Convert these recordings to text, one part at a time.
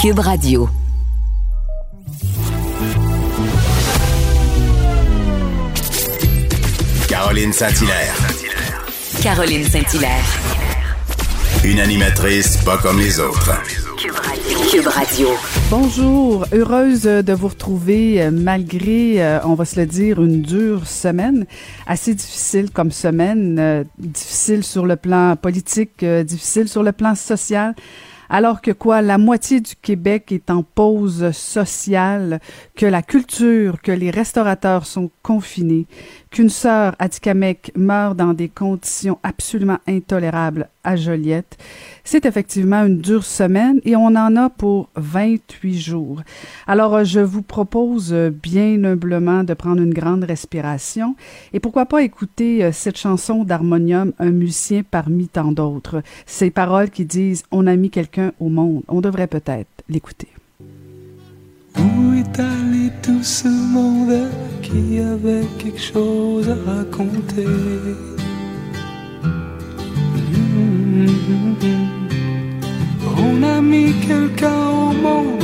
Cube Radio. Caroline Saint-Hilaire. Caroline Saint-Hilaire. Une animatrice pas comme les autres. Cube Radio. Bonjour, heureuse de vous retrouver euh, malgré, euh, on va se le dire, une dure semaine, assez difficile comme semaine, euh, difficile sur le plan politique, difficile sur le plan social alors que quoi, la moitié du Québec est en pause sociale, que la culture, que les restaurateurs sont confinés, qu'une sœur à Tikamek meurt dans des conditions absolument intolérables à Joliette. C'est effectivement une dure semaine et on en a pour 28 jours. Alors, je vous propose bien humblement de prendre une grande respiration et pourquoi pas écouter euh, cette chanson d'harmonium, un musicien parmi tant d'autres. Ces paroles qui disent On a mis quelqu'un au monde. On devrait peut-être l'écouter. Où est allé tout ce monde qui avait quelque chose à raconter? On a mis quelqu'un au monde,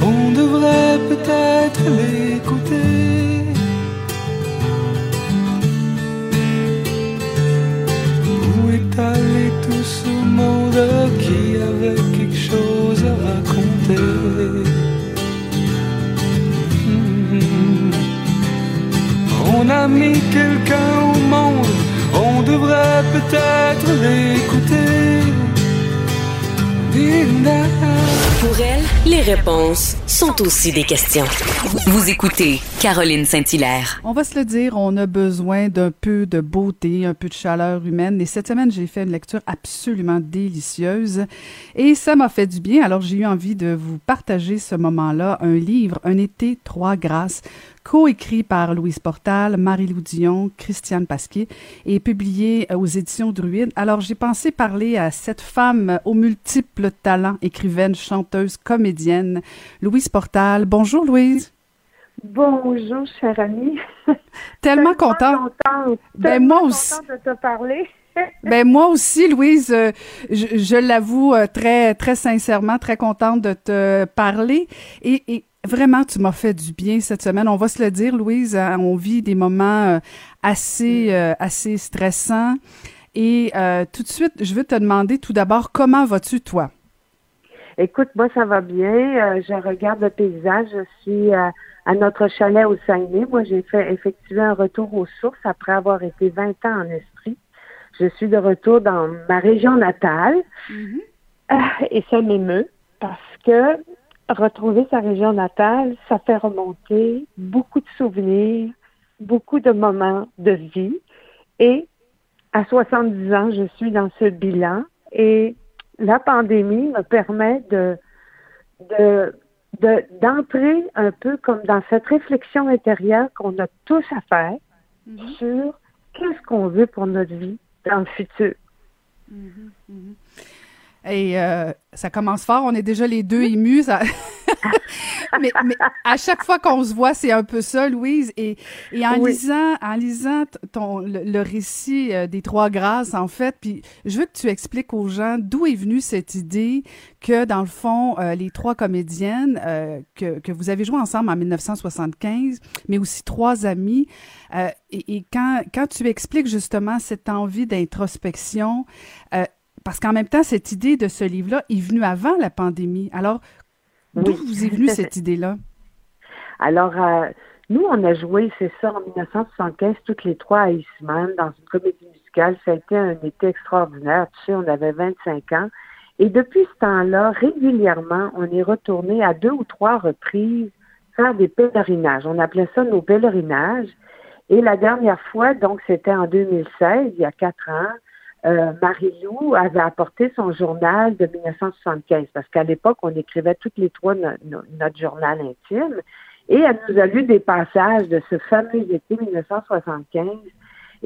on devrait peut-être l'écouter. Où est allé tout ce monde qui avait quelque chose à raconter On a mis quelqu'un au monde, on devrait peut-être l'écouter. pindah Pour elle, les réponses sont aussi des questions. Vous écoutez Caroline Saint-Hilaire. On va se le dire, on a besoin d'un peu de beauté, un peu de chaleur humaine. Et cette semaine, j'ai fait une lecture absolument délicieuse et ça m'a fait du bien. Alors, j'ai eu envie de vous partager ce moment-là, un livre, Un été, trois grâces, coécrit par Louise Portal, Marie-Lou Dion, Christiane Pasquier et publié euh, aux éditions Druide. Alors, j'ai pensé parler à cette femme aux multiples talents, écrivaine, chanteuse, comédienne, Louise Portal. Bonjour, Louise. Bonjour, chère amie. Tellement contente. ben, moi aussi. de te parler. ben moi aussi, Louise, euh, je, l'avoue euh, très très sincèrement, très contente de te parler. Et, vraiment, tu m'as fait du bien cette semaine. On va se le dire, Louise, hein, on vit des moments euh, assez assez stressants. Et tout de suite, je veux te demander tout d'abord, comment vas-tu toi? Écoute, moi ça va bien. je regarde le paysage. Je suis à notre chalet au Saguenay. Moi, j'ai fait effectuer un retour aux sources après avoir été 20 ans en esprit. Je suis de retour dans ma région natale mm-hmm. ah, et ça m'émeut parce que retrouver sa région natale, ça fait remonter beaucoup de souvenirs, beaucoup de moments de vie. Et à 70 ans, je suis dans ce bilan et la pandémie me permet de, de d'entrer un peu comme dans cette réflexion intérieure qu'on a tous à faire mhm. sur qu'est-ce qu'on veut pour notre vie dans le futur. Mhm, mhm. Et euh, ça commence fort, on est déjà les deux émus. mais, à chaque fois qu'on se voit, c'est un peu ça, Louise. Et, et en lisant, en lisant ton, le, récit euh, des Trois Grâces, en fait, puis je veux que tu expliques aux gens d'où est venue cette idée que, dans le fond, euh, les trois comédiennes euh, que, que vous avez joué ensemble en 1975, mais aussi trois amis, et, et, quand, quand tu expliques justement cette envie d'introspection, parce qu'en même temps, cette idée de ce livre-là est venue avant la pandémie. Alors, D'où vous est venue cette idée-là? Alors, euh, nous, on a joué, c'est ça, en 1975, toutes les trois à Eastman, dans une comédie musicale. Ça a été un été extraordinaire. Tu sais, on avait 25 ans. Et depuis ce temps-là, régulièrement, on est retourné à deux ou trois reprises faire des pèlerinages. On appelait ça nos pèlerinages. Et la dernière fois, donc, c'était en 2016, il y a quatre ans, euh, Marie-Lou avait apporté son journal de 1975, parce qu'à l'époque, on écrivait toutes les trois notre journal intime, et elle nous a lu des passages de ce fameux été 1975,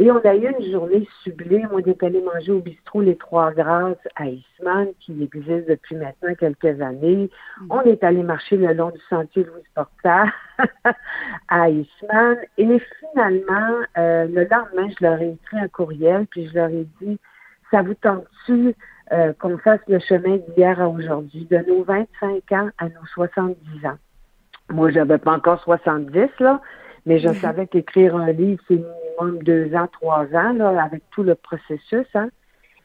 et on a eu une journée sublime. On est allé manger au bistrot Les Trois Grâces à Eastman, qui existe depuis maintenant quelques années. Mm. On est allé marcher le long du sentier Louis Porta à Eastman. Et finalement, euh, le lendemain, je leur ai écrit un courriel, puis je leur ai dit, ça vous tente-tu euh, qu'on fasse le chemin d'hier à aujourd'hui, de nos 25 ans à nos 70 ans. Moi, j'avais pas encore 70, là, mais je savais qu'écrire un livre, c'est deux ans, trois ans, là, avec tout le processus. Hein.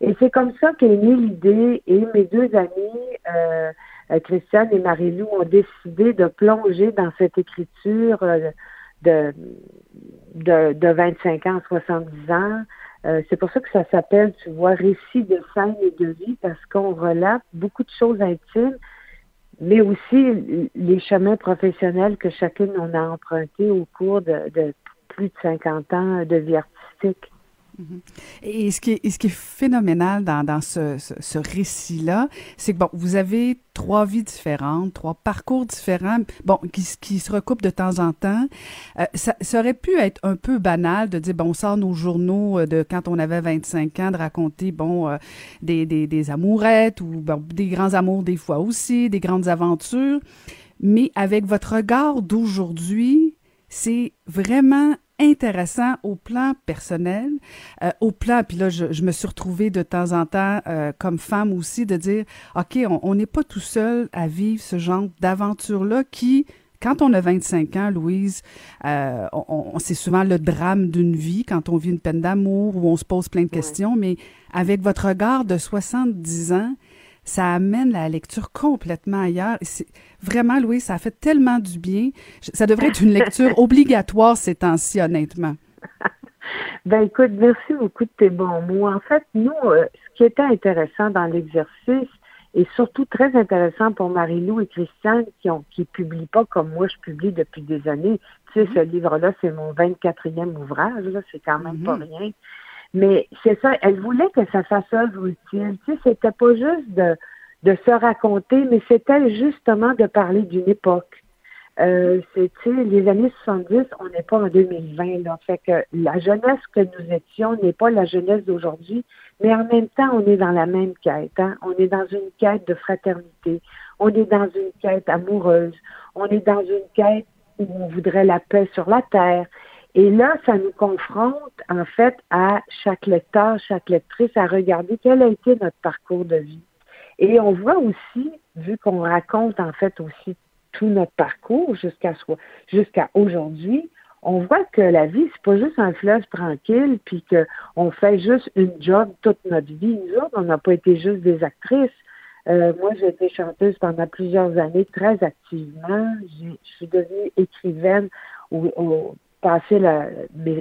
Et c'est comme ça qu'est née l'idée et mes deux amis, euh, euh, Christiane et Marie-Lou, ont décidé de plonger dans cette écriture euh, de, de, de 25 ans à 70 ans. c'est pour ça que ça s'appelle, tu vois, récit de scène et de vie, parce qu'on relate beaucoup de choses intimes, mais aussi les chemins professionnels que chacune on a empruntés au cours de, de plus de 50 ans de vie artistique. Mhm. Et ce qui est, ce qui est phénoménal dans, dans ce, ce, récit-là, c'est que bon, vous avez trois vies différentes, trois parcours différents, bon, qui, qui se recoupent de temps en temps. Euh, ça, aurait pu être un peu banal de dire, bon, on sort nos journaux euh, de quand on avait 25 ans, de raconter, bon, euh, des, des, amourettes ou des grands amours des fois aussi, des grandes aventures. Mais avec votre regard d'aujourd'hui, c'est vraiment intéressant au plan personnel, euh, au plan, puis là, je, me suis retrouvée de temps en temps euh, comme femme aussi, de dire, OK, on n'est pas tout seul à vivre ce genre d'aventure-là qui, quand on a 25 ans, Louise, euh, on, c'est souvent le drame d'une vie quand on vit une peine d'amour où on se pose plein de questions, mais avec votre regard de 70 ans, ça amène la lecture complètement ailleurs. Vraiment, Louis, ça fait tellement du bien. Ça devrait être une lecture obligatoire ces temps-ci, honnêtement. Ben écoute, merci beaucoup de tes bons mots. En fait, nous, euh, ce qui était intéressant dans l'exercice, et surtout très intéressant pour Marie-Lou et Christiane qui ont qui publient pas comme moi je publie depuis des années. Tu sais, mm-hmm. ce livre-là, c'est mon 24e ouvrage, là, c'est quand même pas mm-hmm. rien. Mais c'est ça, elle voulait que ça fasse œuvre utile. Tu sais, c'était pas juste de, de se raconter, mais c'était justement de parler d'une époque. Euh, c'est, les années 70, on n'est pas en 2020, là. Fait que la jeunesse que nous étions n'est pas la jeunesse d'aujourd'hui, mais en même temps, on est dans la même quête, hein. On est dans une quête de fraternité. On est dans une quête amoureuse. On est dans une quête où on voudrait la paix sur la terre. Et là, ça nous confronte, en fait, à chaque lecteur, chaque lectrice, à regarder quel a été notre parcours de vie. Et on voit aussi, vu qu'on raconte, en fait, aussi tout notre parcours jusqu'à jusqu'à aujourd'hui, on voit que la vie, c'est pas juste un fleuve tranquille, puis qu'on fait juste une job toute notre vie. Nous autres, on n'a pas été juste des actrices. Euh, moi, j'ai été chanteuse pendant plusieurs années, très activement. Je suis devenue écrivaine au, au, passé la,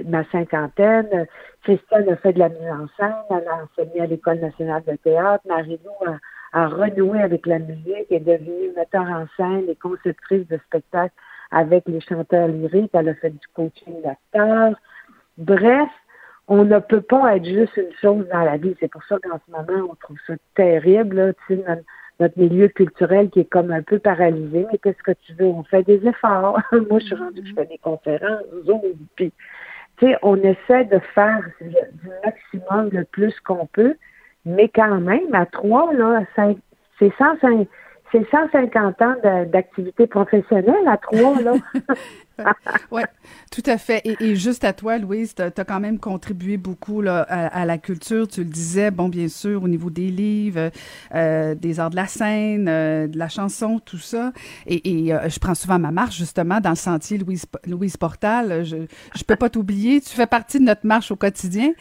ma cinquantaine. Christiane a fait de la mise en scène, elle a enseigné à l'École nationale de théâtre. Marie-Lou a, renoué avec la musique, est devenue metteur en scène et conceptrice de spectacles avec les chanteurs lyriques. Elle a fait du coaching d'acteurs. Bref, on ne peut pas être juste une chose dans la vie. C'est pour ça qu'en ce moment, on trouve ça terrible. Là, notre milieu culturel qui est comme un peu paralysé. Mais qu'est-ce que tu veux? On fait des efforts. Moi, je suis rendue, je fais des conférences, Zoom, puis, tu sais, on essaie de faire du maximum le plus qu'on peut, mais quand même, à trois, là, c'est 150, c'est 150 ans d'activité professionnelle à trois, là. oui, tout à fait. Et, juste à toi, Louise, tu as, quand même contribué beaucoup là, à, la culture. Tu le disais, bon, bien sûr, au niveau des livres, euh, des arts de la scène, euh, de la chanson, tout ça. Et, et euh, je prends souvent ma marche, justement, dans le sentier Louise, Louise Portal. Je ne peux pas t'oublier. Tu fais partie de notre marche au quotidien.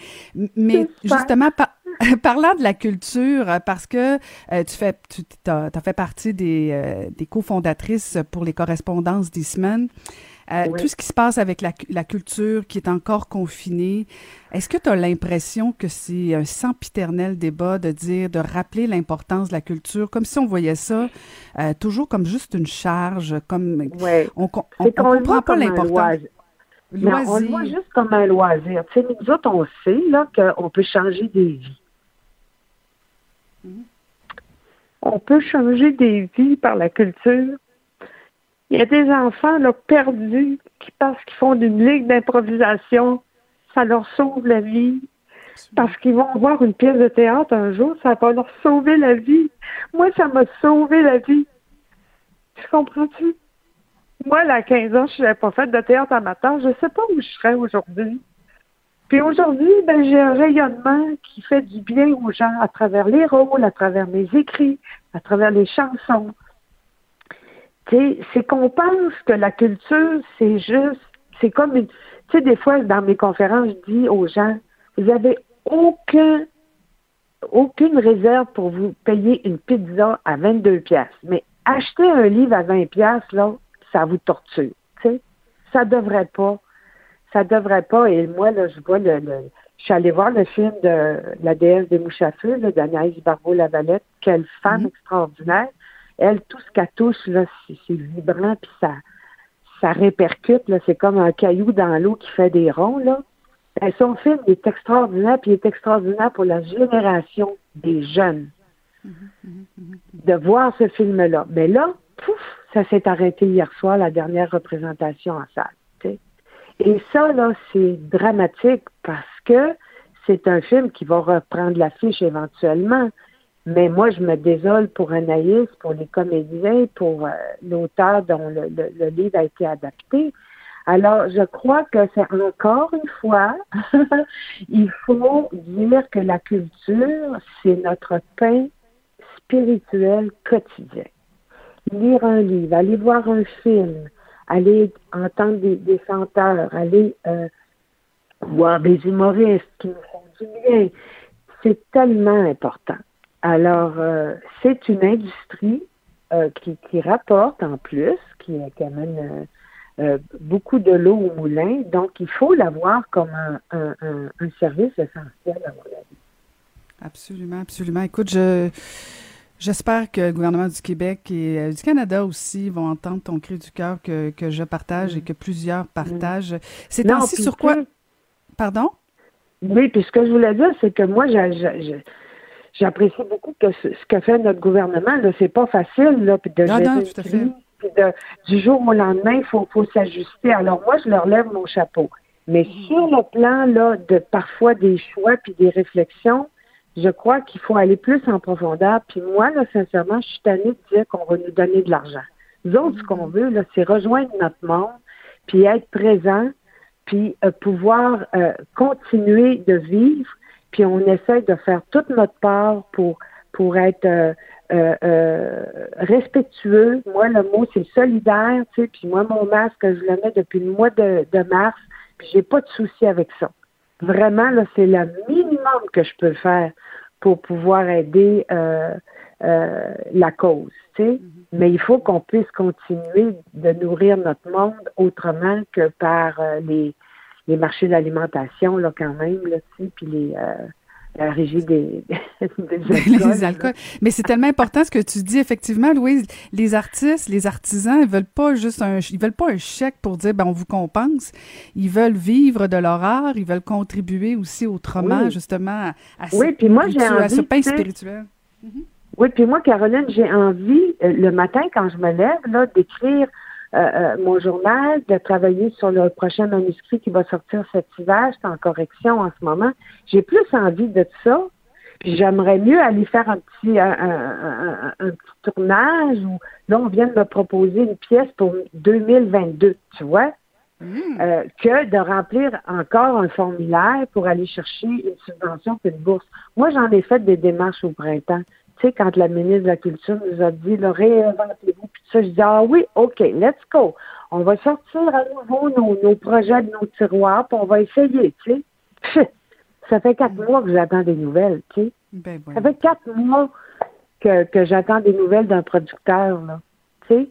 Mais justement, parlant de la culture, parce que tu fais, tu as, fait partie des, des cofondatrices pour les correspondances d'Eastman. Euh, tout ce qui se passe avec la, la, culture qui est encore confinée, est-ce que tu as l'impression que c'est un sempiternel débat de dire, de rappeler l'importance de la culture, comme si on voyait ça euh, toujours comme juste une charge, comme on, on, comprend pas l'importance. on le voit juste comme un loisir. Tu sais, nous autres, on sait là qu'on peut changer des vies. Mm-hmm. On peut changer des vies par la culture. Il y a des enfants là, perdus qui parce qu'ils font d'une ligue d'improvisation, ça leur sauve la vie. Parce qu'ils vont voir une pièce de théâtre un jour, ça va leur sauver la vie. Moi, ça m'a sauvé la vie. Tu comprends-tu? Moi, à 15 ans, je n'avais pas fait de théâtre amateur. Je ne sais pas où je serais aujourd'hui. Puis aujourd'hui, ben, j'ai un rayonnement qui fait du bien aux gens à travers les rôles, à travers mes écrits, à travers les chansons. C'est qu'on pense que la culture, c'est juste, c'est comme une. Tu sais, des fois, dans mes conférences, je dis aux gens, vous avez aucun, aucune réserve pour vous payer une pizza à 22 pièces. Mais acheter un livre à 20 pièces, là, ça vous torture. Tu sais, ça devrait pas ça devrait pas. Et moi, là, je vois le, je suis allée voir le film de la déesse des mouches à feu, d'Anaïs Barbeau-Lavalette. Quelle femme mhm. extraordinaire. Elle, tout ce qu'elle touche, là, c'est vibrant, puis ça, ça répercute, là. C'est comme un caillou dans l'eau qui fait des ronds, là. Et ben, son film est extraordinaire, puis il est extraordinaire pour la génération des jeunes. De voir ce film-là. Mais là, pouf, ça s'est arrêté hier soir, la dernière représentation en salle. Et ça, là, c'est dramatique parce que c'est un film qui va reprendre l'affiche éventuellement. Mais moi, je me désole pour Anaïs, pour les comédiens, pour euh, l'auteur dont le, le, livre a été adapté. Alors, je crois que c'est encore une fois, il faut dire que la culture, c'est notre pain spirituel quotidien. Lire un livre, aller voir un film, aller entendre des, chanteurs, aller euh, voir des humoristes qui nous font du bien. C'est tellement important. Alors, euh, c'est une industrie euh, qui, rapporte en plus, qui, amène beaucoup de l'eau au moulin. Donc, il faut la voir comme un, un, un service essentiel à mon avis. Absolument, absolument. Écoute, je J'espère que le gouvernement du Québec et euh, du Canada aussi vont entendre ton cri du cœur que, que, je partage et que plusieurs partagent. C'est ainsi sur quoi? Pardon? Oui, puis ce que je voulais dire, c'est que moi, j'apprécie beaucoup que ce, que fait notre gouvernement. C'est pas facile, là, puis de non, non, tout à fait. Puis de, du jour au lendemain, il faut, faut s'ajuster. Alors moi, je leur lève mon chapeau. Mais sur le plan là de parfois des choix puis des réflexions, je crois qu'il faut aller plus en profondeur. Puis moi, là, sincèrement, je suis tannée de dire qu'on va nous donner de l'argent. Nous autres, ce qu'on veut, là, c'est rejoindre notre monde, puis être présent, puis euh, pouvoir euh, continuer de vivre, puis on essaie de faire toute notre part pour pour être euh, respectueux. Moi, le mot, c'est solidaire, tu sais, puis moi, mon masque, je le mets depuis le mois de, de mars, puis j'ai pas de souci avec ça. Vraiment, là, c'est le minimum que je peux faire pour pouvoir aider euh, euh, la cause. Tu sais? Mm-hmm. Mais il faut qu'on puisse continuer de nourrir notre monde autrement que par euh, les, les marchés d'alimentation, là, quand même, là, tu sais, puis les la régie des, des alcools. Mais c'est tellement important ce que tu dis. Effectivement, Louise, les artistes, les artisans, ils veulent pas juste un, ils veulent pas un chèque pour dire, ben, on vous compense. Ils veulent vivre de leur art. Ils veulent contribuer aussi autrement, justement, à, oui, puis moi, j'ai envie, ce pain spirituel. Mhm. Oui, puis moi, Caroline, j'ai envie, euh, le matin, quand je me lève, là, d'écrire euh, euh, mon journal, de travailler sur le prochain manuscrit qui va sortir cet hiver. C'est en correction en ce moment. J'ai plus envie de ça. Puis j'aimerais mieux aller faire un petit, un, petit tournage où là, on vient de me proposer une pièce pour 2022, tu vois, mmh. euh, que de remplir encore un formulaire pour aller chercher une subvention puis une bourse. Moi, j'en ai fait des démarches au printemps sais, quand la ministre de la Culture nous a dit, réinventez-vous, puis ça, je dis, ah oui, OK, let's go. On va sortir à nouveau nos, projets de nos tiroirs, puis on va essayer, tu sais. Ça fait quatre mois que j'attends des nouvelles, tu sais. Ben, ça fait quatre mois que, que j'attends des nouvelles d'un producteur, là. Tu sais.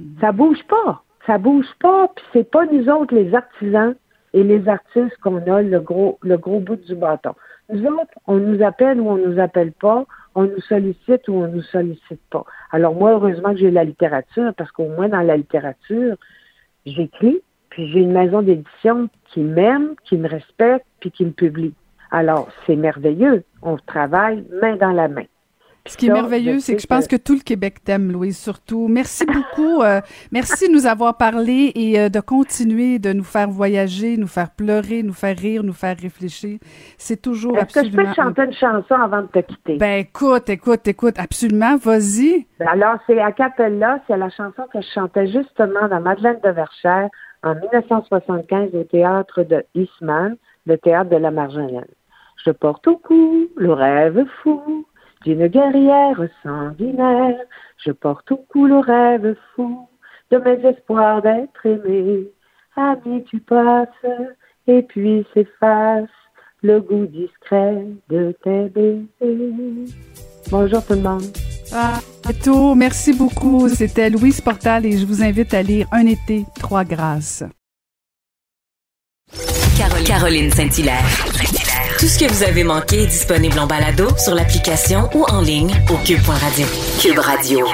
Mm-hmm. Ça bouge pas. Ça bouge pas, puis c'est pas nous autres, les artisans et les artistes, qu'on a le gros, le gros bout du bâton. Nous autres, on nous appelle ou on nous appelle pas, on nous sollicite ou on nous sollicite pas. Alors moi, heureusement que j'ai la littérature, parce qu'au moins dans la littérature, j'écris, puis j'ai une maison d'édition qui m'aime, qui me respecte, puis qui me publie. Alors, c'est merveilleux. On travaille main dans la main. Ce qui est merveilleux, c'est que je pense que tout le Québec t'aime, Louise, surtout. Merci beaucoup. Euh, merci de nous avoir parlé et euh, de continuer de nous faire voyager, nous faire pleurer, nous faire rire, nous faire réfléchir. C'est toujours Est-ce absolument... que je peux chanter une chanson avant de te quitter? Ben écoute, écoute, écoute, absolument, vas-y. Ben, alors, c'est à Capella, c'est la chanson que je chantais justement dans Madeleine de Verchères en 1975 au théâtre de Eastman. le théâtre de la Marjolaine. Je porte au cou le rêve fou d'une guerrière sanguinaire. Je porte au cou le rêve fou de mes espoirs d'être aimé. Ami, tu passes, et puis s'efface le goût discret de tes baisers. Bonjour tout le monde. Ah, tout. Merci beaucoup. C'était Louise Portal et je vous invite à lire Un été, trois grâces. Caroline Saint-Hilaire. Tout ce que vous avez manqué est disponible en balado sur l'application ou en ligne au cube.radio. Cube Radio.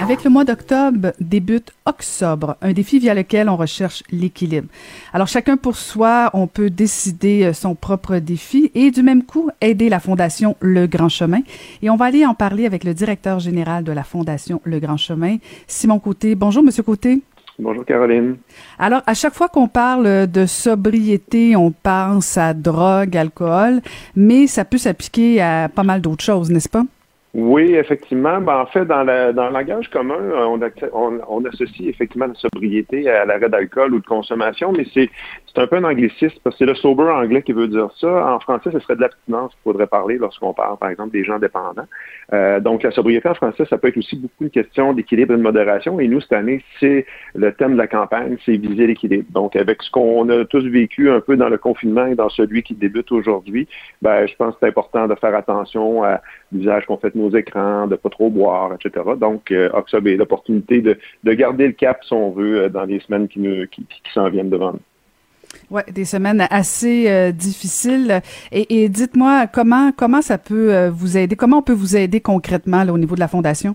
Avec le mois d'octobre débute Octobre, un défi via lequel on recherche l'équilibre. Alors chacun pour soi, on peut décider euh, son propre défi et du même coup aider la Fondation Le Grand Chemin. Et on va aller en parler avec le directeur général de la Fondation Le Grand Chemin, Simon Côté. Bonjour, Monsieur Côté. Bonjour Caroline. Alors, à chaque fois qu'on parle de sobriété, on pense à drogue, alcool, mais ça peut s'appliquer à pas mal d'autres choses, n'est-ce pas? Oui, effectivement. Ben, en fait, dans, le langage commun, on, on, associe effectivement la sobriété à l'arrêt d'alcool ou de consommation, mais c'est c'est un peu un anglicisme parce que c'est le sober anglais qui veut dire ça. En français, ce serait de l'abstinence qu'il faudrait parler lorsqu'on parle, par exemple, des gens dépendants. Euh, donc, la sobriété en français, ça peut être aussi beaucoup une question d'équilibre et de modération. Et nous, cette année, c'est le thème de la campagne, c'est viser l'équilibre. Donc, avec ce qu'on a tous vécu un peu dans le confinement et dans celui qui débute aujourd'hui, ben, je pense que c'est important de faire attention à l'usage qu'on fait de nos écrans, de pas trop boire, etc. Donc, euh, Oxob est l'opportunité de, de, garder le cap, si on veut, euh, dans les semaines qui, nous, qui, qui s'en viennent devant nous. Ouais, des semaines assez euh, difficiles. Et, dites-moi comment comment ça peut euh, vous aider, comment on peut vous aider concrètement au niveau de la fondation?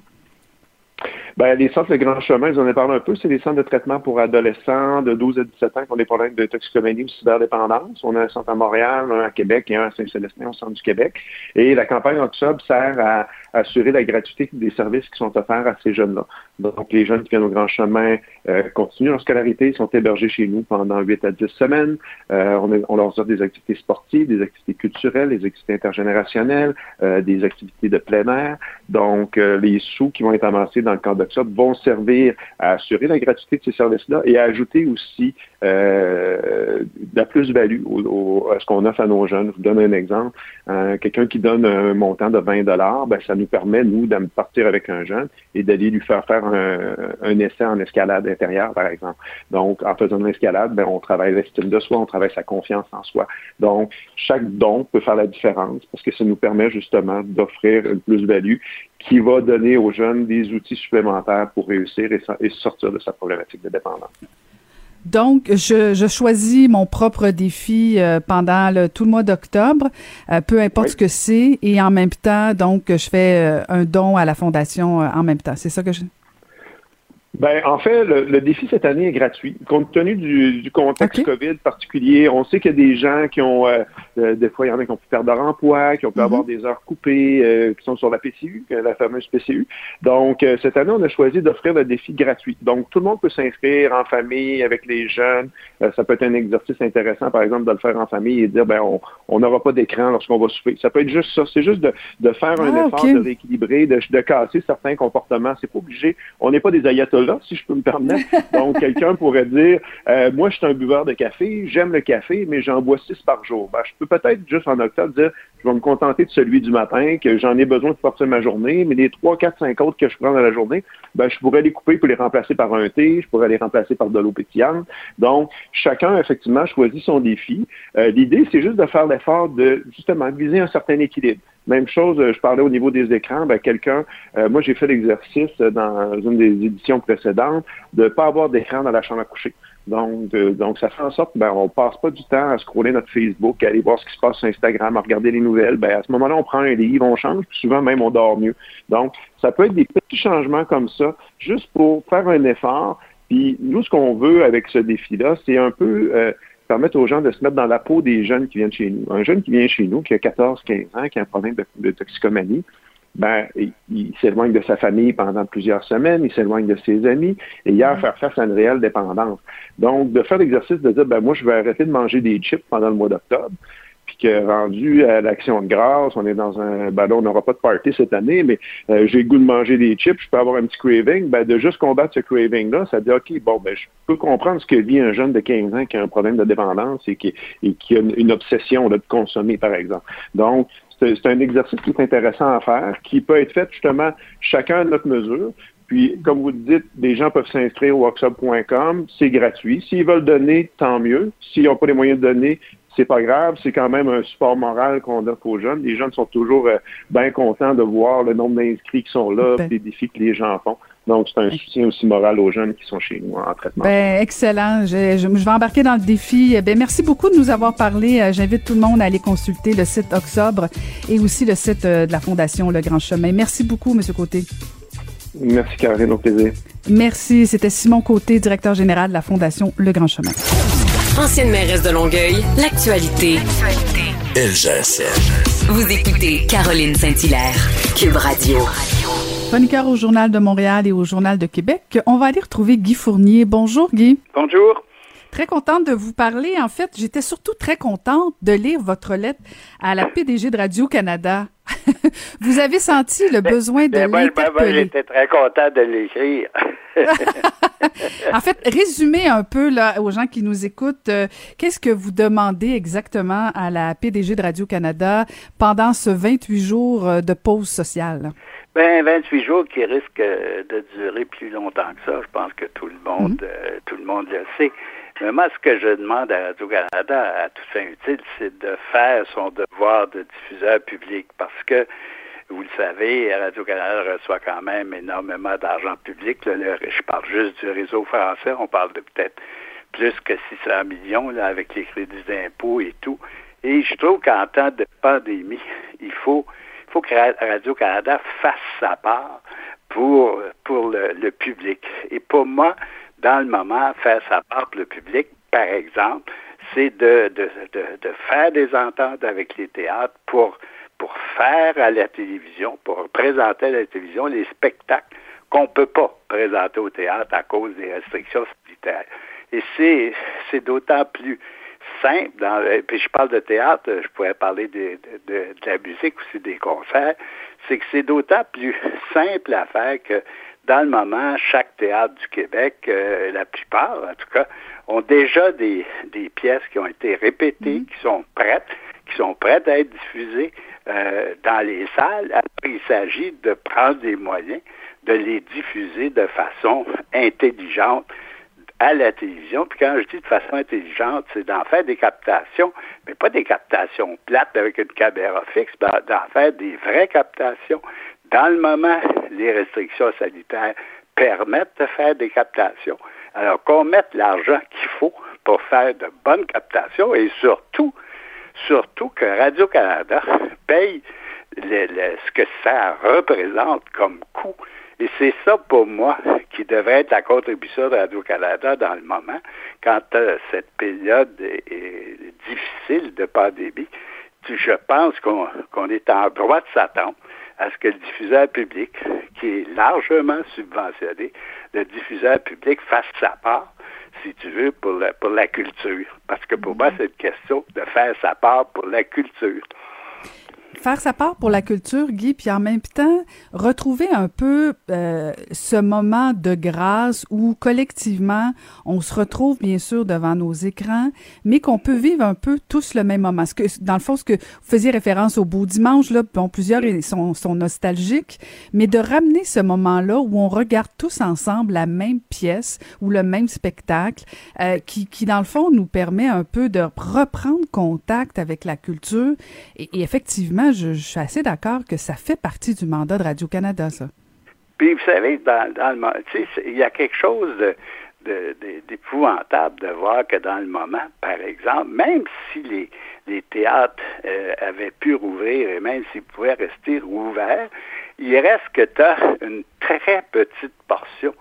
Ben, les centres Le Grand Chemin, j'en ai parlé un peu, c'est des centres de traitement pour adolescents de 12 à 17 ans qui ont des problèmes de toxicomanie ou cyberdépendance. On a un centre à Montréal, un à Québec et un à Saint-Célestin au centre du Québec. Et la campagne Oxob sert à assurer la gratuité des services qui sont offerts à ces jeunes-là. Donc, les jeunes qui viennent au Grand Chemin euh, continuent leur scolarité, sont hébergés chez nous pendant 8 à 10 semaines. Euh, on, on, leur offre des activités sportives, des activités culturelles, des activités intergénérationnelles, euh, des activités de plein air. Donc, les sous qui vont être amassés dans le de ça vont servir à assurer la gratuité de ces services-là et à ajouter aussi de la plus-value à ce qu'on offre à nos jeunes. Je vous donne un exemple. Quelqu'un qui donne un montant de 20 ben, ça nous permet, nous, de partir avec un jeune et d'aller lui faire faire un, essai en escalade intérieure, par exemple. Donc, en faisant une escalade, ben, on travaille l'estime de soi, on travaille sa confiance en soi. Donc, chaque don peut faire la différence parce que ça nous permet justement d'offrir une plus-value qui va donner aux jeunes des outils supplémentaires pour réussir et sortir de sa problématique de dépendance. Donc, je, je, choisis mon propre défi euh, pendant le, tout le mois d'octobre, euh, peu importe ce que c'est, et en même temps, donc, je fais euh, un don à la fondation en même temps. C'est ça que je... Ben, en fait, le, défi cette année est gratuit. Compte tenu du, contexte COVID particulier, on sait qu'il y a des gens qui ont, euh, euh, des fois, il y en a qui ont pu perdre leur emploi, qui ont pu avoir mhm. des heures coupées, euh, qui sont sur la PCU, la fameuse PCU. Donc, cette année, on a choisi d'offrir le défi gratuit. Donc, tout le monde peut s'inscrire en famille, avec les jeunes. ça peut être un exercice intéressant, par exemple, de le faire en famille et dire, ben, on n'aura pas d'écran lorsqu'on va souffrir. Ça peut être juste ça. C'est juste de, de faire un ah, effort, de rééquilibrer, de, de casser certains comportements. C'est pas obligé. On n'est pas des ayatollahs si je peux me permettre. Donc, quelqu'un pourrait dire, euh, moi, je suis un buveur de café, j'aime le café, mais j'en bois six par jour. Ben, je peux peut-être juste en octobre dire, je vais me contenter de celui du matin, que j'en ai besoin pour partir ma journée, mais les trois, quatre, cinq autres que je prends dans la journée, ben, je pourrais les couper pour les remplacer par un thé, je pourrais les remplacer par de l'eau pétillante. Donc, chacun, effectivement, choisit son défi. Euh, l'idée, c'est juste de faire l'effort de, justement, viser un certain équilibre. Même chose, euh, je parlais au niveau des écrans, ben, quelqu'un, euh, moi j'ai fait l'exercice dans une des éditions précédentes de ne pas avoir d'écran dans la chambre à coucher. Donc, donc ça fait en sorte ben, on passe pas du temps à scroller notre Facebook, à aller voir ce qui se passe sur Instagram, à regarder les nouvelles. Ben, à ce moment-là, on prend un livre, on change, puis souvent même on dort mieux. Donc, ça peut être des petits changements comme ça, juste pour faire un effort. Puis nous, ce qu'on veut avec ce défi-là, c'est un peu euh, permettre aux gens de se mettre dans la peau des jeunes qui viennent chez nous. Un jeune qui vient chez nous, qui a 14, 15 ans, qui a un problème de, toxicomanie, ben, il, s'éloigne de sa famille pendant plusieurs semaines, il s'éloigne de ses amis, et il a à faire face à une réelle dépendance. Donc, de faire l'exercice de dire, ben, moi, je vais arrêter de manger des chips pendant le mois d'octobre, puis que rendu à l'action de grâce, on est dans un ben on n'aura pas de party cette année, mais euh, j'ai goût de manger des chips, je peux avoir un petit craving, ben de juste combattre ce craving-là, ça dit OK, bon, ben je peux comprendre ce que vit un jeune de 15 ans qui a un problème de dépendance et qui, et qui a une, obsession de consommer, par exemple. Donc, c'est un exercice qui est intéressant à faire, qui peut être fait justement chacun à notre mesure. Puis, comme vous le dites, des gens peuvent s'inscrire au workshop.com, c'est gratuit. S'ils veulent donner, tant mieux. S'ils n'ont pas les moyens de donner, c'est pas grave, c'est quand même un support moral qu'on offre aux jeunes. Les jeunes sont toujours euh, bien contents de voir le nombre d'inscrits qui sont là, ben. les défis que les gens font. Donc, c'est un soutien aussi moral aux jeunes qui sont chez nous en traitement. Ben, excellent. Je, je, vais embarquer dans le défi. Ben, merci beaucoup de nous avoir parlé. Euh, j'invite tout le monde à aller consulter le site Octobre et aussi le site euh, de la Fondation Le Grand Chemin. Merci beaucoup, M. Côté. Merci, Karine. Au plaisir. Merci. C'était Simon Côté, directeur général de la Fondation Le Grand Chemin. Ancienne mairesse de Longueuil, l'actualité. LGSN. Vous écoutez Caroline Saint-Hilaire, Cube Radio. Chroniqueur au Journal de Montréal et au Journal de Québec, on va aller retrouver Guy Fournier. Bonjour Guy. Bonjour. Très contente de vous parler. En fait, j'étais surtout très contente de lire votre lettre à la PDG de Radio-Canada. vous avez senti le besoin de. Moi, j'étais très content de l'écrire. en fait, résumez un peu là, aux gens qui nous écoutent, euh, qu'est-ce que vous demandez exactement à la PDG de Radio-Canada pendant ce 28 jours euh, de pause sociale? Ben, 28 jours qui risquent de durer plus longtemps que ça. Je pense que tout le monde, euh, tout le monde le sait. Mais moi, ce que je demande à Radio-Canada, à toute fin utile, c'est de faire son devoir de diffuseur public parce que vous le savez, Radio-Canada reçoit quand même énormément d'argent public. je parle juste du réseau français. On parle de peut-être plus que 600 millions là, avec les crédits d'impôt et tout. Et je trouve qu'en temps de pandémie, il faut, il faut que Radio-Canada fasse sa part pour, pour le, le, public. Et pour moi, dans le moment, faire sa part pour le public, par exemple, c'est de, faire des ententes avec les théâtres pour faire à la télévision, pour présenter à la télévision les spectacles qu'on ne peut pas présenter au théâtre à cause des restrictions sanitaires. Et c'est, c'est d'autant plus simple, dans, puis je parle de théâtre, je pourrais parler de, de, de, la musique aussi, des concerts, c'est que c'est d'autant plus simple à faire que dans le moment, chaque théâtre du Québec, euh, la plupart en tout cas, ont déjà des, des pièces qui ont été répétées, mm-hmm. qui sont prêtes, qui sont prêtes à être diffusées. Euh, dans les salles. Alors, il s'agit de prendre des moyens de les diffuser de façon intelligente à la télévision. Puis quand je dis de façon intelligente, c'est d'en faire des captations, mais pas des captations plates avec une caméra fixe, d'en faire des vraies captations. Dans le moment, les restrictions sanitaires permettent de faire des captations. Alors qu'on mette l'argent qu'il faut pour faire de bonnes captations et surtout Surtout que Radio-Canada paye ce que ça représente comme coût. Et c'est ça pour moi qui devrait être la contribution de Radio-Canada dans le moment, quand euh, cette période est, difficile de pandémie. Je pense qu'on est en droit de s'attendre à ce que le diffuseur public, qui est largement subventionné, le diffuseur public fasse sa part si tu veux, pour la, pour la culture. Parce que pour moi, c'est une question de faire sa part pour la culture faire sa part pour la culture, Guy, puis en même temps retrouver un peu euh, ce moment de grâce où collectivement on se retrouve bien sûr devant nos écrans, mais qu'on peut vivre un peu tous le même moment. Dans le fond, ce que vous faisiez référence au beau dimanche, là, bon, plusieurs sont, sont nostalgiques, mais de ramener ce moment-là où on regarde tous ensemble la même pièce ou le même spectacle, euh, qui, qui dans le fond nous permet un peu de reprendre contact avec la culture et effectivement je, suis assez d'accord que ça fait partie du mandat de Radio-Canada, ça. Puis, vous savez, dans, dans il y a quelque chose d'épouvantable de, voir que dans le moment, par exemple, même si les, les théâtres euh, avaient pu rouvrir et même s'ils pouvaient rester ouverts, il reste que tu as une très petite portion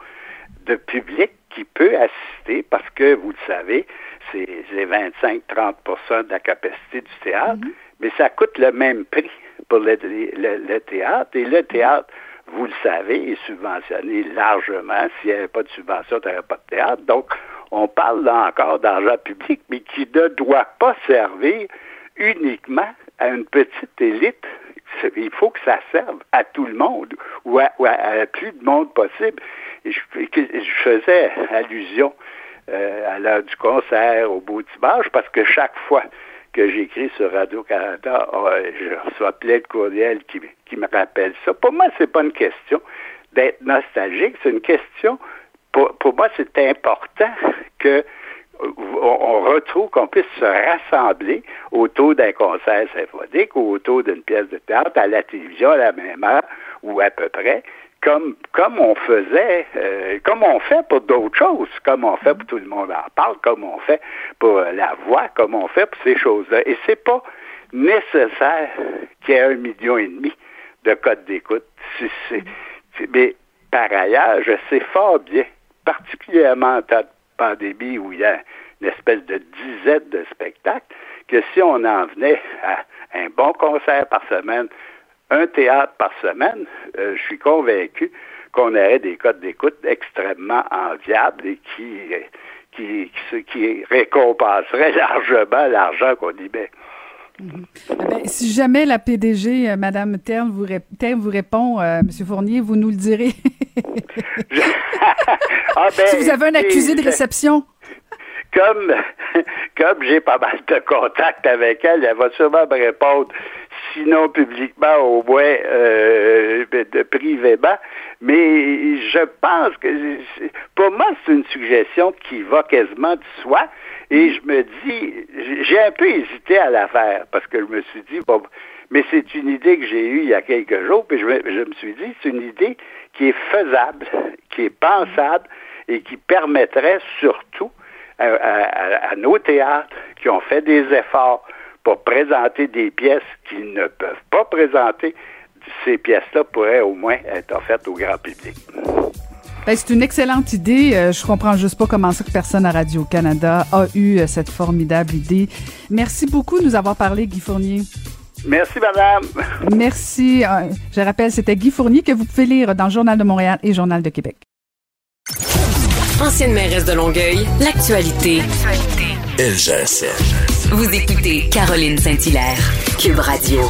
de public qui peut assister parce que, vous le savez, c'est 25-30% de la capacité du théâtre. Mm-hmm mais ça coûte le même prix pour le, théâtre. Et le théâtre, vous le savez, est subventionné largement. S'il n'y avait pas de subvention, il n'y aurait pas de théâtre. Donc, on parle là encore d'argent public, mais qui ne doit pas servir uniquement à une petite élite. Il faut que ça serve à tout le monde ou à, plus de monde possible. je, faisais allusion euh, à l'heure du concert, au beau dimanche, parce que chaque fois que j'écris sur Radio-Canada, oh, je reçois plein de courriels qui, me rappellent ça. Pour moi, c'est pas une question d'être nostalgique, c'est une question, pour, moi, c'est important que on retrouve qu'on puisse se rassembler autour d'un concert symphonique ou autour d'une pièce de théâtre à la télévision à la même heure ou à peu près, comme, comme on faisait, euh, comme on fait pour d'autres choses, comme on fait pour tout le monde en parle, comme on fait pour la voix, comme on fait pour ces choses-là. Et c'est pas nécessaire qu'il y ait un million et demi de codes d'écoute. mais par ailleurs, je sais fort bien, particulièrement en temps de pandémie où il y a une espèce de dizaine de spectacles, que si on en venait à un bon concert par semaine, un théâtre par semaine, euh, je suis convaincu qu'on aurait des codes d'écoute extrêmement enviables et qui, qui, qui, qui récompenseraient largement l'argent qu'on y met. Mhm. Eh ben, si jamais la PDG, euh, Madame Terne, vous, vous répond, euh, Monsieur Fournier, vous nous le direz. ah ben, si vous avez un accusé de réception. Comme, comme j'ai pas mal de contacts avec elle, elle va sûrement me répondre, sinon publiquement, au moins euh, de privément. Mais je pense que, pour moi, c'est une suggestion qui va quasiment de soi. Et je me dis, j'ai un peu hésité à la faire parce que je me suis dit, bon, mais c'est une idée que j'ai eue il y a quelques jours, puis je me, je me suis dit, c'est une idée qui est faisable, qui est pensable et qui permettrait surtout à, nos théâtres qui ont fait des efforts pour présenter des pièces qu'ils ne peuvent pas présenter, ces pièces-là pourraient au moins être offertes au grand public. Ben, c'est une excellente idée. Euh, je comprends juste pas comment ça que personne à Radio-Canada a eu euh, cette formidable idée. Merci beaucoup de nous avoir parlé, Guy Fournier. Merci, madame. Merci. Euh, je rappelle, c'était Guy Fournier que vous pouvez lire dans le Journal de Montréal et Journal de Québec. Ancienne mairesse de Longueuil, l'actualité. LGSN. Vous écoutez Caroline Saint-Hilaire, Cube Radio.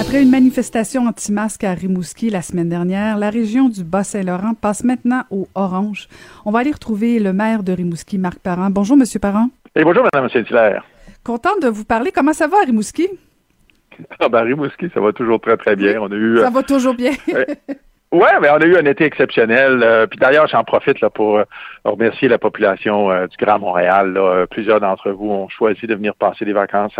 Après une manifestation anti-masque à Rimouski la semaine dernière, la région du Bas-Saint-Laurent passe maintenant au orange. On va aller retrouver le maire de Rimouski, Marc Parent. Bonjour, Monsieur Parent. Et bonjour, Madame Saint-Hilaire. Content de vous parler. Comment ça va à Rimouski? Ah ben, Rimouski, ça va toujours très, très bien. On a eu, ça va toujours bien. Oui, mais on a eu un été exceptionnel. Euh, puis d'ailleurs, j'en profite là, pour euh, remercier la population euh, du Grand Montréal. Plusieurs d'entre vous ont choisi de venir passer des vacances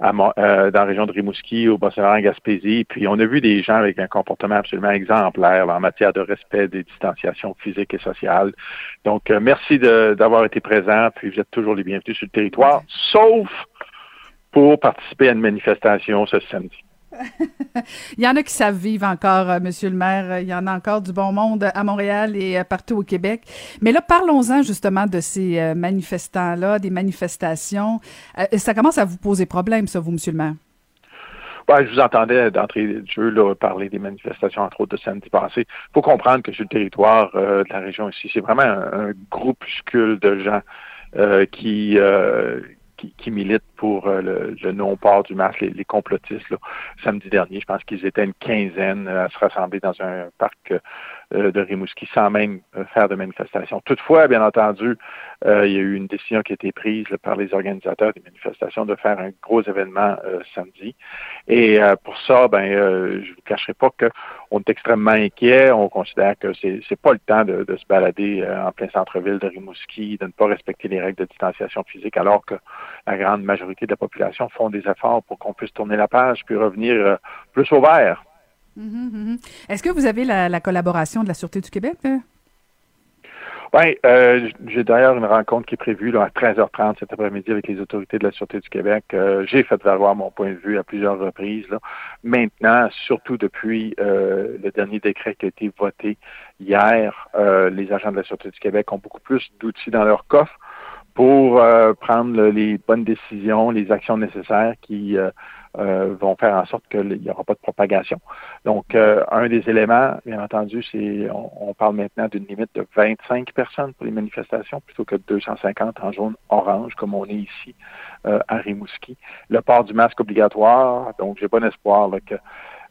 à, dans la région de Rimouski, au Bas-Saint-Laurent, Gaspésie. Puis on a vu des gens avec un comportement absolument exemplaire en matière de respect des distanciations physiques et sociales. Donc, merci d'avoir été présent. Puis vous êtes toujours les bienvenus sur le territoire, sauf pour participer à une manifestation ce samedi. Il y en a qui savent vivre encore, euh, Monsieur le maire. Il y en a encore du bon monde à Montréal et euh, partout au Québec. Mais là, parlons-en justement de ces euh, manifestants-là, des manifestations. ça commence à vous poser problème, ça, vous, Monsieur le maire? Ouais, je vous entendais d'entrée de jeu là, parler des manifestations, entre autres, de samedi passé. Il faut comprendre que sur le territoire de la région ici, c'est vraiment un, un, groupuscule de gens qui, qui, militent pour euh, le, non-port du masque, les, complotistes. Samedi dernier, je pense qu'ils étaient une quinzaine à se rassembler dans un parc euh, de Rimouski sans même euh, faire de manifestation. Toutefois, bien entendu, euh, il y a eu une décision qui a été prise par les organisateurs des manifestations de faire un gros événement samedi. Et pour ça, ben, je ne vous cacherai pas qu'on est extrêmement inquiet. On considère que c'est n'est pas le temps de, se balader en plein centre-ville de Rimouski, de ne pas respecter les règles de distanciation physique, alors que la grande majorité de la population font des efforts pour qu'on puisse tourner la page puis revenir plus au vert. Mhm, mhm. Est-ce que vous avez la, collaboration de la Sûreté du Québec? Oui, euh, j'ai d'ailleurs une rencontre qui est prévue à 13h30 cet après-midi avec les autorités de la Sûreté du Québec. Euh, j'ai fait valoir mon point de vue à plusieurs reprises. Maintenant, surtout depuis euh, le dernier décret qui a été voté hier, les agents de la Sûreté du Québec ont beaucoup plus d'outils dans leur coffre pour prendre les bonnes décisions, les actions nécessaires qui euh, vont faire en sorte qu'il n'y aura pas de propagation. Donc, euh, un des éléments, bien entendu, c'est on, parle maintenant d'une limite de 25 personnes pour les manifestations plutôt que 250 en zone orange, comme on est ici euh, à Rimouski. Le port du masque obligatoire, donc j'ai bon espoir que,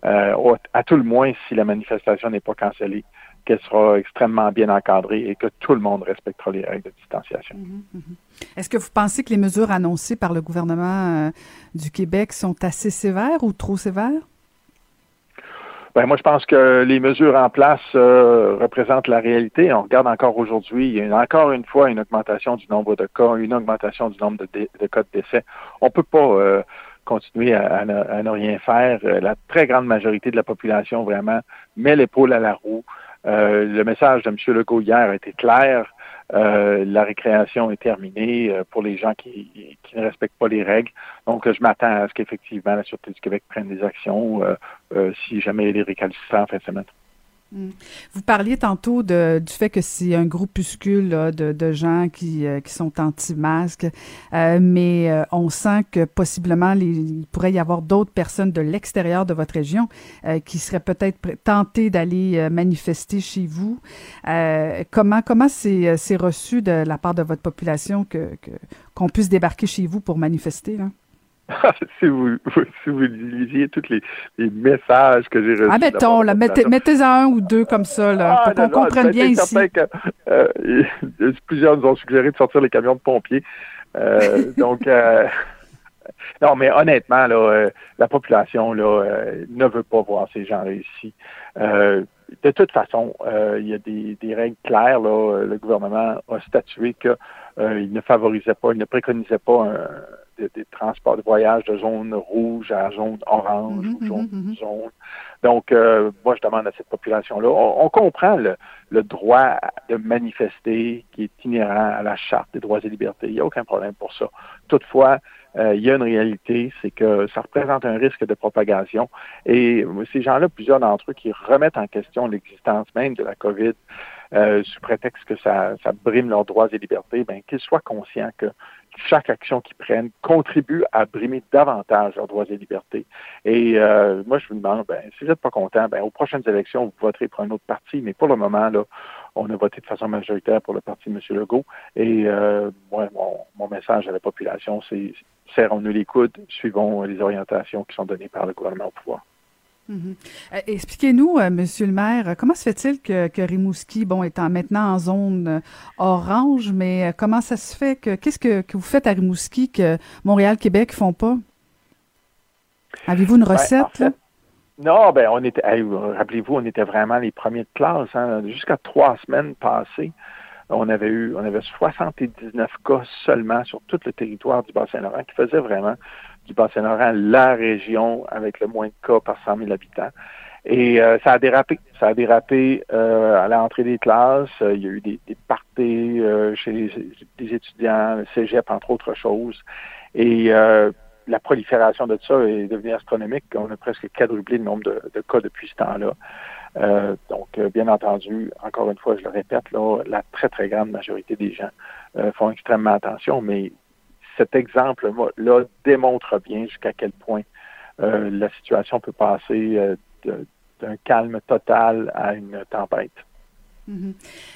à tout le moins, si la manifestation n'est pas cancellée, qu'elle sera extrêmement bien encadrée et que tout le monde respectera les règles de distanciation. Mhm, mhm. Est-ce que vous pensez que les mesures annoncées par le gouvernement euh, du Québec sont assez sévères ou trop sévères? Ben, moi, je pense que les mesures en place euh, représentent la réalité. On regarde encore aujourd'hui, il y a encore une fois une augmentation du nombre de cas, une augmentation du nombre de, cas de décès. On peut pas euh, continuer à, ne, rien faire. La très grande majorité de la population, vraiment, met l'épaule à la roue. Euh, le message de M. Legault hier a été clair. Euh, la récréation est terminée euh, pour les gens qui, qui, ne respectent pas les règles. Donc, je m'attends à ce qu'effectivement la Sûreté du Québec prenne des actions si jamais il y a des récalcitrants en fin de semaine. Mm. Vous parliez tantôt de, du fait que c'est un groupuscule de, de, gens qui, euh, qui sont anti-masques, euh, mais euh, on sent que possiblement les, il pourrait y avoir d'autres personnes de l'extérieur de votre région qui seraient peut-être tentées d'aller manifester chez vous. comment comment c'est, c'est reçu de la part de votre population que, qu'on puisse débarquer chez vous pour manifester? Là? si, vous, si vous lisiez tous les, les messages que j'ai reçus. Ah, mettons, là, mettez, mettez-en un ou deux comme ça, là, ah, pour qu'on comprenne bien ici. Que, euh, plusieurs nous ont suggéré de sortir les camions de pompiers. Euh, donc, euh, non, mais honnêtement, là, euh, la population là, euh, ne veut pas voir ces gens-là ici. de toute façon, il y a des, des, règles claires. Là, le gouvernement a statué qu'il ne favorisait pas, il ne préconisait pas un des transports de voyage de zone rouge à zone orange mhm, ou zone mhm, mhm. Donc, euh, moi, je demande à cette population-là, on, comprend le, droit de manifester qui est inhérent à la Charte des droits et libertés. Il n'y a aucun problème pour ça. Toutefois, euh, il y a une réalité, c'est que ça représente un risque de propagation. Et ces gens-là, plusieurs d'entre eux qui remettent en question l'existence même de la COVID, euh, sous prétexte que ça, ça brime leurs droits et libertés, ben, qu'ils soient conscients que chaque action qu'ils prennent contribue à brimer davantage leurs droits et libertés. Et euh, moi, je vous demande, ben, si vous n'êtes pas content, ben, aux prochaines élections, vous voterez pour un autre parti. Mais pour le moment, là, on a voté de façon majoritaire pour le parti de M. Legault. Et euh, mon, mon, message à la population, c'est serrons-nous les coudes, suivons les orientations qui sont données par le gouvernement au pouvoir. Mhm. Euh, expliquez-nous, euh, Monsieur le maire, comment se fait-il que, que, Rimouski, bon, étant maintenant en zone euh, orange, mais comment ça se fait que qu'est-ce que, que, vous faites à Rimouski que Montréal, Québec font pas? Avez-vous une ben, recette Non, ben on était, rappelez-vous, on était vraiment les premiers de classe. Hein, Jusqu'à trois semaines passées, on avait eu, on avait 79 cas seulement sur tout le territoire du Bas-Saint-Laurent, qui faisait vraiment du Bas-Saint-Laurent la région avec le moins de cas par 100 000 habitants. Et euh, ça a dérapé. Ça a dérapé euh, à l'entrée des classes. Euh, il y a eu des, des parties chez les, étudiants, le cégep, entre autres choses. Et la prolifération de ça est devenue astronomique. On a presque quadruplé le nombre de, de cas depuis ce temps-là. donc, bien entendu, encore une fois, je le répète, là, la très, très grande majorité des gens font extrêmement attention, mais cet exemple-là démontre bien jusqu'à quel point euh, la situation peut passer euh, d'un calme total à une tempête. Mm-hmm.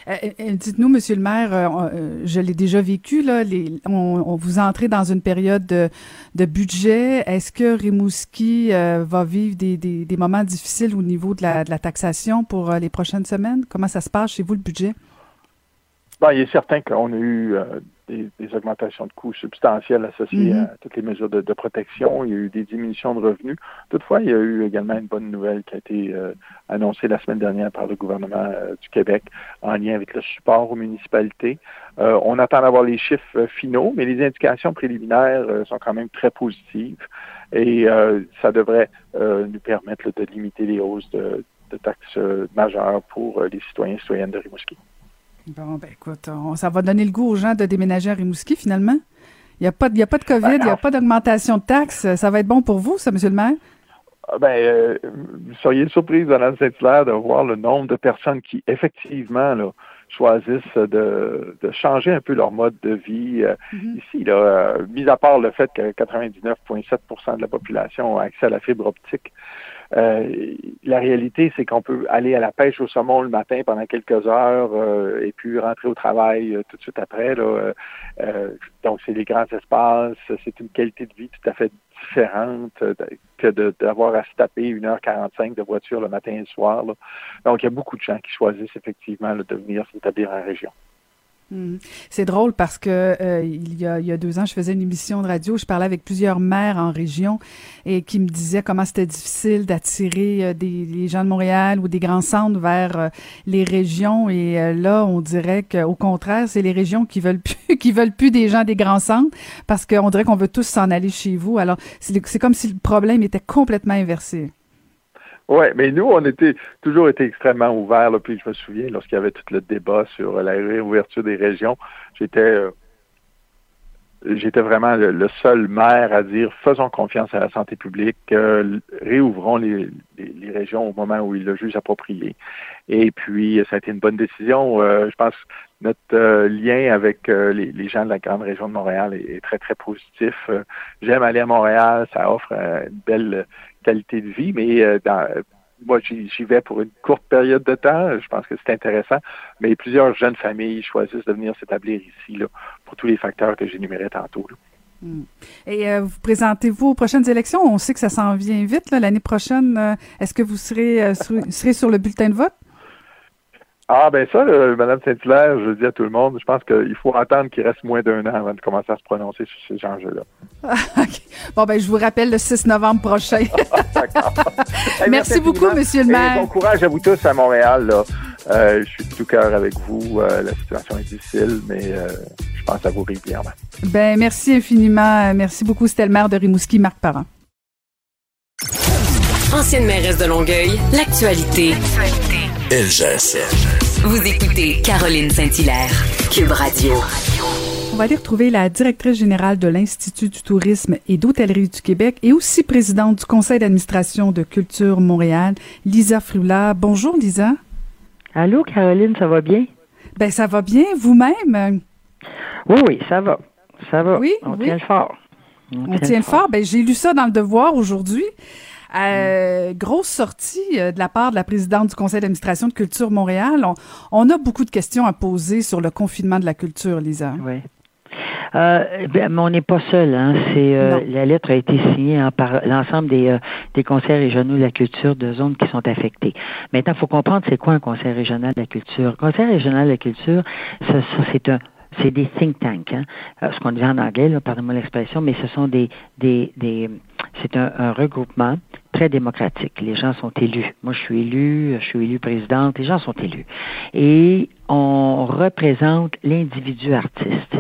Euh, dites-nous, Monsieur le maire, je l'ai déjà vécu, là, on, vous entrez dans une période de, budget. Est-ce que Rimouski va vivre des, moments difficiles au niveau de la, taxation pour les prochaines semaines? Comment ça se passe chez vous, le budget? Ben, il est certain qu'on a eu des, augmentations de coûts substantielles associées mm-hmm. à toutes les mesures de, protection. Il y a eu des diminutions de revenus. Toutefois, il y a eu également une bonne nouvelle qui a été euh, annoncée la semaine dernière par le gouvernement euh, du Québec en lien avec le support aux municipalités. Euh, on attend d'avoir les chiffres finaux, mais les indications préliminaires sont quand même très positives et ça devrait nous permettre de limiter les hausses de, de taxes majeures pour les citoyens et citoyennes de Rimouski. Bon, ben écoute, ça va donner le goût aux gens de déménager à Rimouski, finalement. Il n'y a, pas, a pas de COVID, il n'y a pas d'augmentation de taxes. Ça va être bon pour vous, ça, M. le maire? Ah, ben, euh, vous seriez surprise, Donald Saint-Hilaire, de voir le nombre de personnes qui, effectivement, là, choisissent de, changer un peu leur mode de vie. Mm-hmm. Ici, là, mis à part le fait que 99,7% de la population a accès à la fibre optique, euh, la réalité, c'est qu'on peut aller à la pêche au saumon le matin pendant quelques heures euh, et puis rentrer au travail euh, tout de suite après. Là, donc, c'est des grands espaces, c'est une qualité de vie tout à fait différente que d'avoir à se taper 1h45 de voiture le matin et le soir. Donc, il y a beaucoup de gens qui choisissent effectivement de venir s'établir en région. Hmm. C'est drôle parce que euh, il, y a, il, y a, deux ans, je faisais une émission de radio, je parlais avec plusieurs maires en région et qui me disaient comment c'était difficile d'attirer euh, des gens de Montréal ou des grands centres vers euh, les régions et là, on dirait qu'au contraire, c'est les régions qui veulent plus qui veulent plus des gens des grands centres parce qu'on dirait qu'on veut tous s'en aller chez vous. Alors, c'est comme si le problème était complètement inversé. Oui, mais nous, on était toujours été extrêmement ouverts. Puis je me souviens, lorsqu'il y avait tout le débat sur la réouverture des régions, j'étais euh, j'étais vraiment le, seul maire à dire faisons confiance à la santé publique, euh, réouvrons les, les, régions au moment où ils le jugent approprié. Et puis, ça a été une bonne décision. Euh, je pense que notre lien avec les, les, gens de la grande région de Montréal est, très, très positif. J'aime aller à Montréal, ça offre une belle qualité de vie, mais euh, dans, moi, j'y vais pour une courte période de temps. Je pense que c'est intéressant. Mais plusieurs jeunes familles choisissent de venir s'établir ici là, pour tous les facteurs que j'énumérais tantôt. Hmm. Et euh, vous présentez-vous aux prochaines élections? On sait que ça s'en vient vite l'année prochaine. Euh, est-ce que vous serez, serez sur le bulletin de vote? Ah, ben ça, Mme Saint-Hilaire, je dis à tout le monde, je pense qu'il faut attendre qu'il reste moins d'un an avant de commencer à se prononcer sur ces enjeux-là. Bon, ben, je vous rappelle le 6 novembre prochain. merci, beaucoup, Monsieur le maire. bon courage à vous tous à Montréal. Là. Euh, je suis de tout cœur avec vous. Euh, la situation est difficile, mais euh, je pense à vous régulièrement. Ben, merci infiniment. Merci beaucoup. C'était le maire de Rimouski, Marc Parent. Ancienne mairesse de Longueuil, l'actualité. Vous écoutez Caroline Saint-Hilaire, Cube Radio. On va aller retrouver la directrice générale de l'Institut du tourisme et d'hôtellerie du Québec et aussi présidente du conseil d'administration de Culture Montréal, Lisa Frula. Bonjour Lisa. Allô Caroline, ça va bien? Ben ça va bien, vous-même? Oui, oui, ça va. Ça va. Oui, on tient le fort. On, tient, le fort. Ben j'ai lu ça dans le Devoir aujourd'hui. Euh, grosse sortie euh, de la part de la présidente du conseil d'administration de Culture Montréal. On, a beaucoup de questions à poser sur le confinement de la culture, Lisa. Oui. Euh, ben, mais on n'est pas seul. Hein. C'est la lettre a été signée par l'ensemble des, des conseils régionaux de la culture de zones qui sont affectées. Maintenant, il faut comprendre c'est quoi un conseil régional de la culture. Un conseil régional de la culture, ça c'est un c'est des think tanks, hein? Ce qu'on dit en anglais, pardonnez-moi l'expression, mais ce sont des, des, des c'est un, regroupement très démocratique. Les gens sont élus. Moi, je suis élu, je suis élu présidente, les gens sont élus. Et on représente l'individu artiste.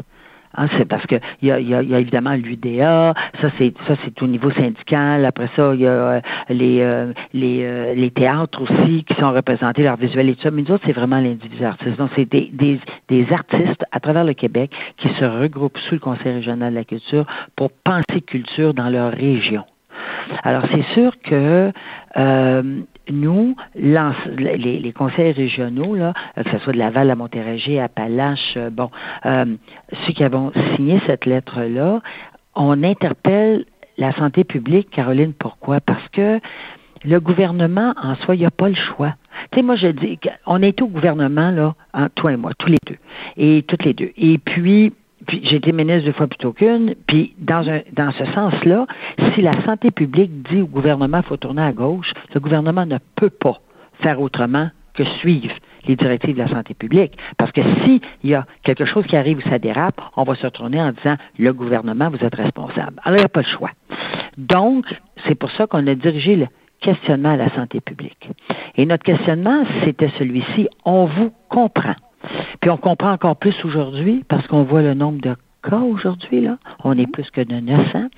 Hein, c'est parce que il y a, évidemment l'UDA, ça c'est ça c'est au niveau syndical. Après ça, il y a euh, les euh, les, euh, les théâtres aussi qui sont représentés, l'art visuel et tout ça. Mais nous autres, c'est vraiment l'individu artiste. Donc c'est des, des, des artistes à travers le Québec qui se regroupent sous le Conseil régional de la culture pour penser culture dans leur région. Alors c'est sûr que euh, nous, les, conseils régionaux, là, euh, que ce soit de Laval à Montérégie, à Palache, euh, bon, euh, ceux qui avons signé cette lettre-là, on interpelle la santé publique, Caroline, pourquoi? Parce que le gouvernement, en soi, il n'y a pas le choix. Tu sais, moi, je dis, on est au gouvernement, là, hein, toi et moi, tous les deux, et toutes les deux. Et puis, puis j'ai été ministre deux fois plutôt qu'une, puis dans, un, dans ce sens-là, si la santé publique dit au gouvernement qu'il faut tourner à gauche, le gouvernement ne peut pas faire autrement que suivre les directives de la santé publique. Parce que s'il y a quelque chose qui arrive où ça dérape, on va se retourner en disant le gouvernement, vous êtes responsable. Alors, il n'y a pas le choix. Donc, c'est pour ça qu'on a dirigé le questionnement à la santé publique. Et notre questionnement, c'était celui-ci. On vous comprend. Puis on comprend encore plus aujourd'hui parce qu'on voit le nombre de cas aujourd'hui, là. On est plus que de 900.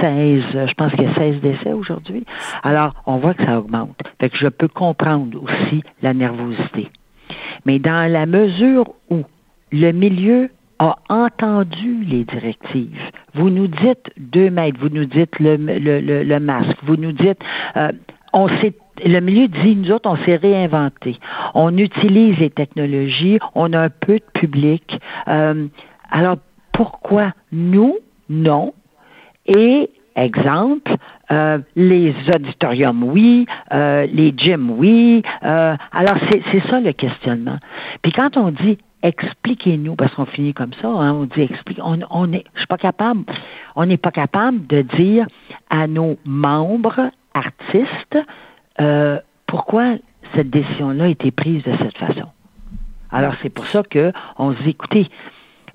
16, je pense qu'il y a 16 décès aujourd'hui. Alors, on voit que ça augmente. Fait que je peux comprendre aussi la nervosité. Mais dans la mesure où le milieu a entendu les directives. Vous nous dites deux mètres, vous nous dites le, le, le, masque, vous nous dites, euh, on sait le milieu dit, nous autres, on s'est réinventé. On utilise les technologies, on a un peu de public. Euh, alors, pourquoi nous, non? Et, exemple, euh, les auditoriums, oui, euh, les gyms, oui. alors, c'est ça le questionnement. Puis quand on dit expliquez-nous, parce qu'on finit comme ça, hein, on dit explique, on, on est, je suis pas capable, on n'est pas capable de dire à nos membres artistes euh, pourquoi cette décision-là a été prise de cette façon? Alors c'est pour ça que on se dit, écoutez,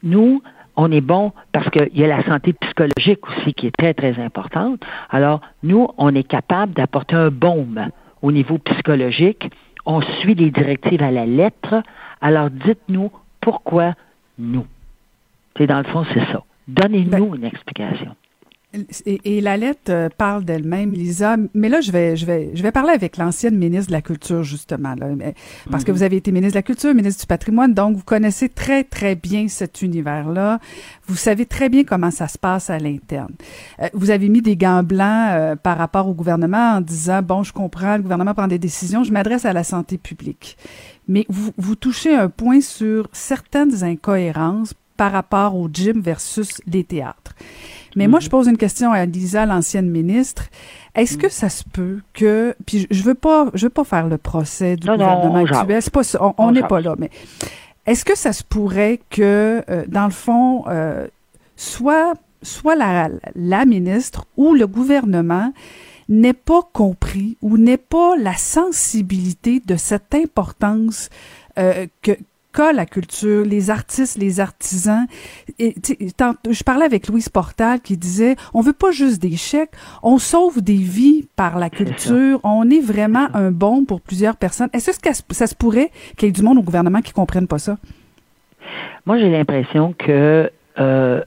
nous, on est bon parce qu'il y a la santé psychologique aussi qui est très, très importante. Alors, nous, on est capable d'apporter un baume au niveau psychologique. On suit les directives à la lettre. Alors, dites-nous pourquoi nous. C'est dans le fond, c'est ça. Donnez-nous ben, une explication. Et, la lettre euh, parle d'elle-même, Lisa. Mais là, je vais, je vais, je vais parler avec l'ancienne ministre de la Culture, justement, là, parce que mhm. vous avez été ministre de la Culture, ministre du Patrimoine, donc vous connaissez très, très bien cet univers-là. Vous savez très bien comment ça se passe à l'interne. Euh, vous avez mis des gants blancs euh, par rapport au gouvernement en disant, bon, je comprends, le gouvernement prend des décisions, je m'adresse à la santé publique. Mais vous, vous touchez un point sur certaines incohérences par rapport au gym versus les théâtres. Mais moi, je mhm. pose une question à Lisa, l'ancienne ministre. Est-ce que mhm. ça se peut que, puis je veux pas, je veux pas faire le procès du gouvernement actuel, c'est pas on n'est pas là, mais est-ce que ça se pourrait que, euh, dans le fond, euh, soit soit la, la ministre ou le gouvernement n'ait pas compris ou n'ait pas la sensibilité de cette importance euh, que la culture, les artistes, les artisans. Et, je parlais avec Louise Portal qui disait, on veut pas juste des chèques, on sauve des vies par la culture, on est vraiment un bon pour plusieurs personnes. Est-ce que ça se pourrait qu'il y ait du monde au gouvernement qui comprenne pas ça? Moi, j'ai l'impression que euh,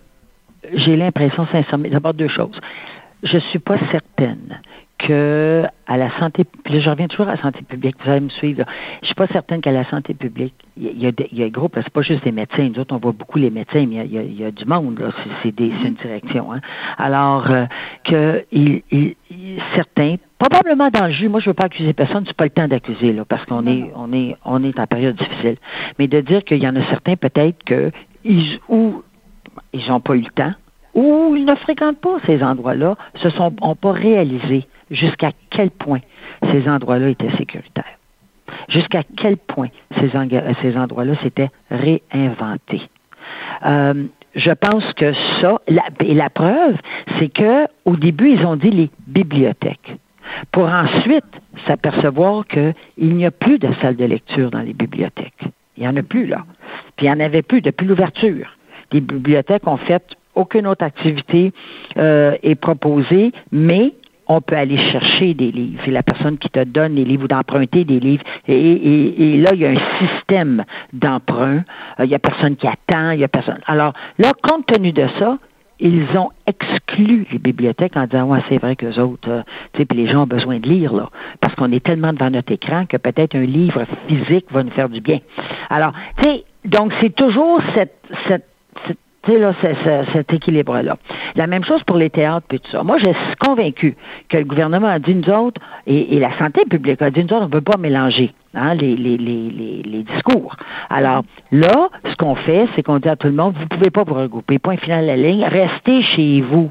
j'ai l'impression sincèrement, d'abord deux choses. Je suis pas certaine que à la santé, puis je reviens toujours à la santé publique, vous allez me suivre. Je suis pas certaine qu'à la santé publique, il y a, il y a un groupe, c'est pas juste des médecins, nous autres on voit beaucoup les médecins, mais il y a, il y a du monde, là, c'est, une direction. Hein. Alors euh, que il, il, certains, probablement dans le jus, moi je veux pas accuser personne, c'est pas le temps d'accuser là, parce qu'on est on est on est en période difficile. Mais de dire qu'il y en a certains peut-être que ils ou ils n'ont pas eu le temps, ou ils ne fréquentent pas ces endroits-là, se sont ont pas réalisé jusqu'à quel point ces endroits-là étaient sécuritaires? Jusqu'à quel point ces, ces endroits-là s'étaient réinventés? Euh, je pense que ça, et la preuve, c'est que au début, ils ont dit les bibliothèques, pour ensuite s'apercevoir qu'il n'y a plus de salles de lecture dans les bibliothèques. Il n'y en a plus, là. Puis il n'y en avait plus depuis l'ouverture. Les bibliothèques ont fait aucune autre activité euh, est proposée, mais on peut aller chercher des livres. C'est la personne qui te donne les livres ou d'emprunter des livres. Et, là, il y a un système d'emprunt. Euh, il y a personne qui attend. Il y a personne. Alors là, compte tenu de ça, ils ont exclu les bibliothèques en disant ouais c'est vrai que autres euh, tu sais puis les gens ont besoin de lire là parce qu'on est tellement devant notre écran que peut-être un livre physique va nous faire du bien alors tu sais donc c'est toujours cette, cette là, cet équilibre-là. La même chose pour les théâtres puis tout ça. Moi, je suis convaincu que le gouvernement a dit nous autres, et, la santé publique a dit nous autres, on ne peut pas mélanger hein, les, les, les, les, discours. Alors là, ce qu'on fait, c'est qu'on dit à tout le monde, vous ne pouvez pas vous regrouper. Point final de la ligne, restez chez vous.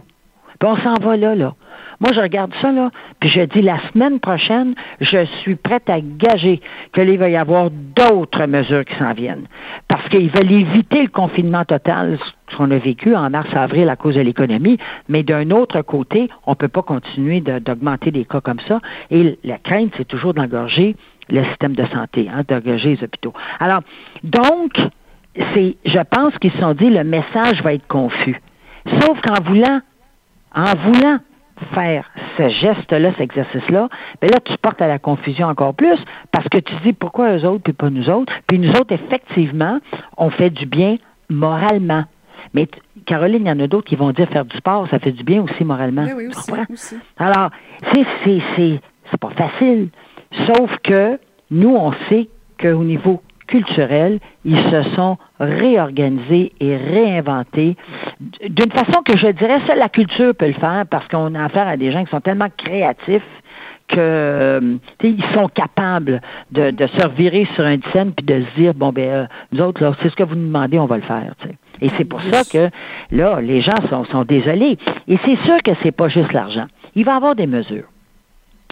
Puis on s'en va là, là. Moi, je regarde ça, là, puis je dis la semaine prochaine, je suis prête à gager qu'il va y avoir d'autres mesures qui s'en viennent. Parce qu'ils veulent éviter le confinement total, ce qu'on a vécu en mars-avril à cause de l'économie, mais d'un autre côté, on ne peut pas continuer d'augmenter des cas comme ça. Et la crainte, c'est toujours d'engorger le système de santé, hein, d'engorger les hôpitaux. Alors, donc, c'est, je pense qu'ils se sont dit, le message va être confus. Sauf qu'en voulant, en voulant faire ce geste-là, cet exercice-là, mais ben là, tu portes à la confusion encore plus parce que tu dis pourquoi eux autres puis pas nous autres. Puis nous autres, effectivement, on fait du bien moralement. Mais Caroline, il y en a d'autres qui vont dire faire du sport, ça fait du bien aussi moralement. Oui, oui, aussi, Alors, c'est, c'est, c'est, c'est pas facile. Sauf que nous, on sait qu'au niveau culturels, ils se sont réorganisés et réinventés. D'une façon que je dirais seule la culture peut le faire parce qu'on a affaire à des gens qui sont tellement créatifs que euh, ils sont capables de, de, se revirer sur un scène puis de se dire bon ben euh, nous autres là c'est ce que vous nous demandez on va le faire et c'est pour ça que là les gens sont, sont désolés. Et c'est sûr que c'est pas juste l'argent. Il va y avoir des mesures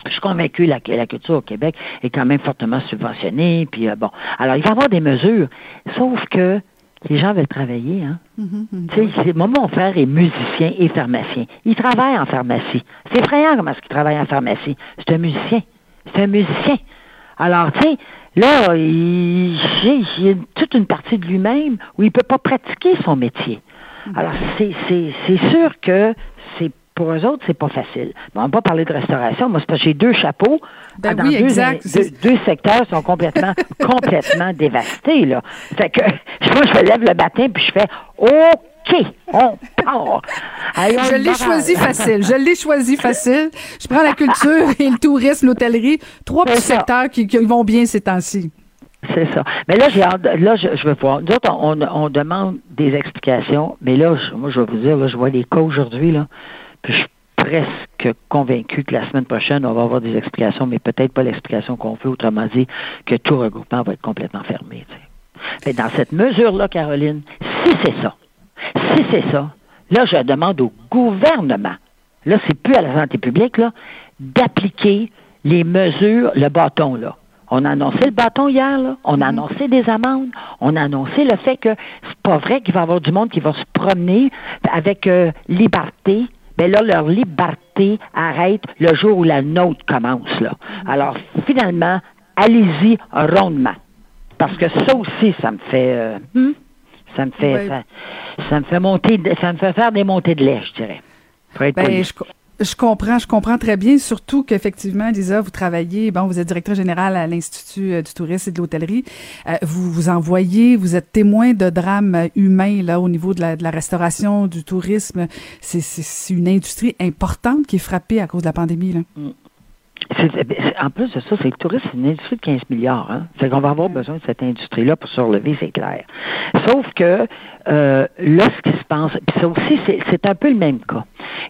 je suis convaincu que la, culture au Québec est quand même fortement subventionnée. Puis euh, bon, alors il va y avoir des mesures, sauf que les gens veulent travailler. Hein? Mm-hmm, mm-hmm. Moi, mon frère est musicien et pharmacien. Il travaille en pharmacie. C'est effrayant comment est-ce qu'il travaille en pharmacie. C'est un musicien. C'est un musicien. Alors, tu sais, là, il, y a toute une partie de lui-même où il ne peut pas pratiquer son métier. Mm-hmm. Alors, c'est sûr que c'est pour eux autres, c'est pas facile. on va pas parler de restauration. Moi, c'est parce que j'ai deux chapeaux. Ben dans oui, deux, exact. Deux, secteurs sont complètement, complètement dévastés, là. Fait que, moi, je me lève le matin puis je fais OK, on part. je l'ai choisi facile. Je l'ai choisi facile. Je prends la culture et le tourisme, l'hôtellerie. Trois petits secteurs qui, vont bien ces temps-ci. C'est ça. Mais là, j'ai là, je, je veux voir. Nous autres, on, on, demande des explications, mais là, moi, je vais vous dire, là, je vois les cas aujourd'hui, là je suis presque convaincu que la semaine prochaine, on va avoir des explications, mais peut-être pas l'explication qu'on veut, autrement dit, que tout regroupement va être complètement fermé. Mais dans cette mesure-là, Caroline, si c'est ça, si c'est ça, là, je demande au gouvernement, là, c'est plus à la santé publique, là, d'appliquer les mesures, le bâton, là. On a annoncé le bâton hier, là. on a mm-hmm. annoncé des amendes, on a annoncé le fait que c'est pas vrai qu'il va y avoir du monde qui va se promener avec euh, liberté, ben là, leur liberté arrête le jour où la nôtre commence. Là. Alors, finalement, allez-y rondement. Parce que ça aussi, ça me fait... Euh, hmm? ça me fait ça, me fait monter ça me fait faire des montées de lait, je dirais. Ben, je comprends, je comprends très bien, surtout qu'effectivement, Lisa, vous travaillez, bon, vous êtes directeur général à l'Institut euh, du tourisme et de l'hôtellerie. Euh, vous vous envoyez, vous êtes témoin de drames humains là au niveau de la, de la restauration, du tourisme. C'est une industrie importante qui est frappée à cause de la pandémie. Là. Mm en plus de ça, c'est le tourisme, c'est une industrie de 15 milliards. Hein? C'est qu'on va avoir besoin de cette industrie-là pour se relever, c'est clair. Sauf que euh, là, ce qui se passe, puis ça aussi, c'est un peu le même cas.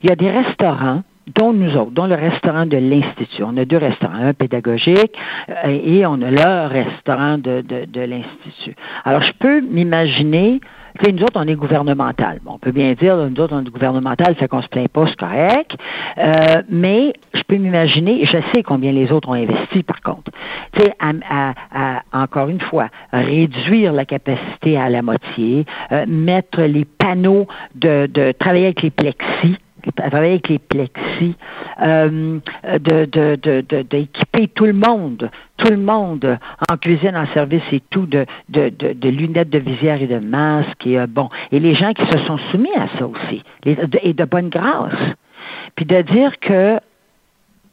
Il y a des restaurants dont nous autres, dont le restaurant de l'Institut. On a deux restaurants, un pédagogique euh, et on a le restaurant de, de, de l'Institut. Alors, je peux m'imaginer sais, nous autres, on est gouvernemental. Bon, on peut bien dire, nous autres, on est gouvernemental, fait qu'on se plaint pas, c'est correct. Euh, mais je peux m'imaginer, je sais combien les autres ont investi, par contre. Tu sais, à, à, encore une fois, réduire la capacité à la moitié, euh, mettre les panneaux de, de travailler avec les plexis, travailler avec les plexis, euh, de, d'équiper tout le monde, tout le monde en cuisine, en service et tout, de, lunettes de visière et de masques et euh, bon, et les gens qui se sont soumis à ça aussi, et de bonne grâce. Puis de dire que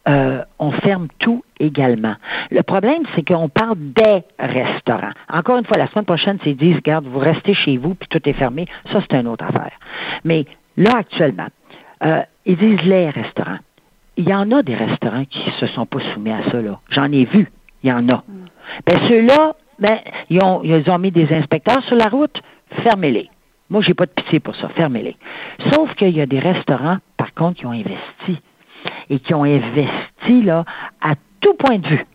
euh, on ferme tout également. Le problème, c'est qu'on parle des restaurants. Encore une fois, la semaine prochaine, c'est disent, regarde, vous restez chez vous, puis tout est fermé. Ça, c'est une autre affaire. Mais là, actuellement, euh, ils disent les restaurants. Il y en a des restaurants qui se sont pas soumis à ça, là. J'en ai vu. Il y en a. Mm. Ben, ceux-là, ben, ils ont, ils ont mis des inspecteurs sur la route. Fermez-les. Moi, j'ai pas de pitié pour ça. Fermez-les. Sauf qu'il y a des restaurants, par contre, qui ont investi. Et qui ont investi, là, à tout point de vue.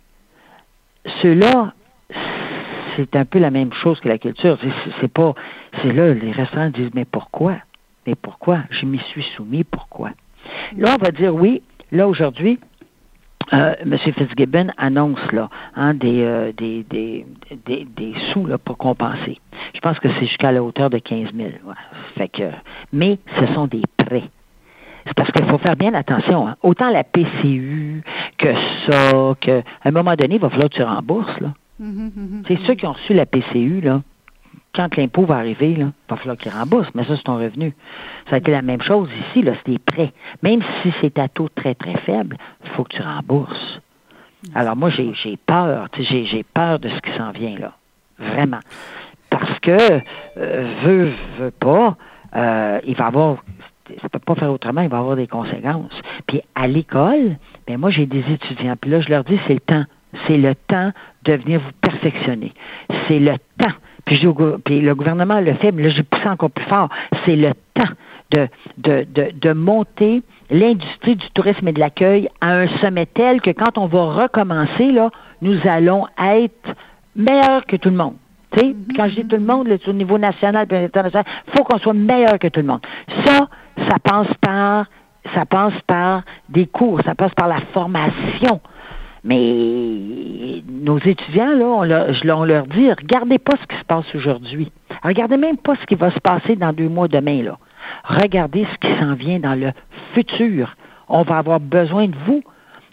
Ceux-là, c'est un peu la même chose que la culture. C'est pas, c'est là, les restaurants disent, mais pourquoi? Mais pourquoi? Je m'y suis soumis, pourquoi? Là, on va dire oui, là aujourd'hui, euh, M. Fitzgibbon annonce là hein, euh, des, des, des, des, sous là, pour compenser. Je pense que c'est jusqu'à la hauteur de 15 000. Fait que, mais ce sont des prêts. C'est parce qu'il faut faire bien attention. Hein. Autant la PCU que ça, qu'à un moment donné, il va falloir que tu rembourses. Là. Mm-hmm, mm-hmm, c'est ceux qui ont reçu la PCU, là, quand l'impôt va arriver, il va falloir qu'il rembourse, mais ça, c'est ton revenu. Ça a été la même chose ici, là, c'est des prêts. Même si c'est à taux très, très faible, il faut que tu rembourses. Alors moi, j'ai peur, j'ai peur de ce qui s'en vient, là. Vraiment. Parce que, euh, veut, veut pas, euh, il va avoir ça peut pas faire autrement, il va avoir des conséquences. Puis à l'école, ben moi j'ai des étudiants, puis là je leur dis c'est le temps, c'est le temps de venir vous perfectionner. C'est le temps puis, le gouvernement le fait, mais là, j'ai poussé encore plus fort. C'est le temps de, de, de, de monter l'industrie du tourisme et de l'accueil à un sommet tel que quand on va recommencer, là, nous allons être meilleurs que tout le monde. sais, Quand je dis tout le monde, là, au niveau national et international, faut qu'on soit meilleur que tout le monde. Ça, ça passe par ça passe par des cours, ça passe par la formation. Mais nos étudiants, là, on leur, leur dit, regardez pas ce qui se passe aujourd'hui. Regardez même pas ce qui va se passer dans deux mois demain, là. Regardez ce qui s'en vient dans le futur. On va avoir besoin de vous.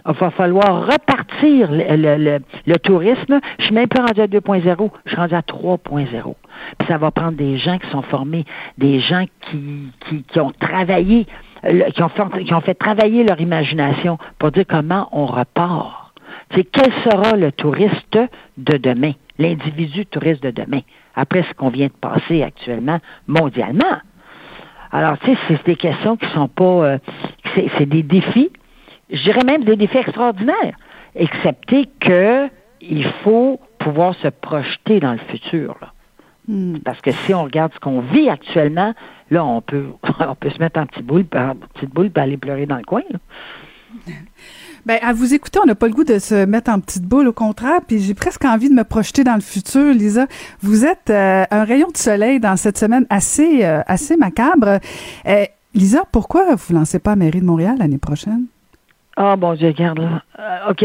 Il va falloir repartir le, le, tourisme. Je suis même pas rendu à 2.0, je suis rendu à 3.0. Puis ça va prendre des gens qui sont formés, des gens qui, qui, qui ont travaillé, qui ont, fait, qui ont fait travailler leur imagination pour dire comment on repart c'est quel sera le touriste de demain, l'individu touriste de demain, après ce qu'on vient de passer actuellement mondialement? Alors, tu sais, c'est des questions qui sont pas, euh, c'est des défis, je dirais même des défis extraordinaires, excepté que il faut pouvoir se projeter dans le futur. Hmm. Parce que si on regarde ce qu'on vit actuellement, là, on peut, on peut se mettre en petite boule, en petite boule, et aller pleurer dans le coin. Ben, à vous écouter, on n'a pas le goût de se mettre en petite boule, au contraire, puis j'ai presque envie de me projeter dans le futur, Lisa. Vous êtes euh, un rayon de soleil dans cette semaine assez, euh, assez macabre. Euh, Lisa, pourquoi vous ne lancez pas à Mairie de Montréal l'année prochaine? Ah, oh, bon Dieu, regarde là. OK.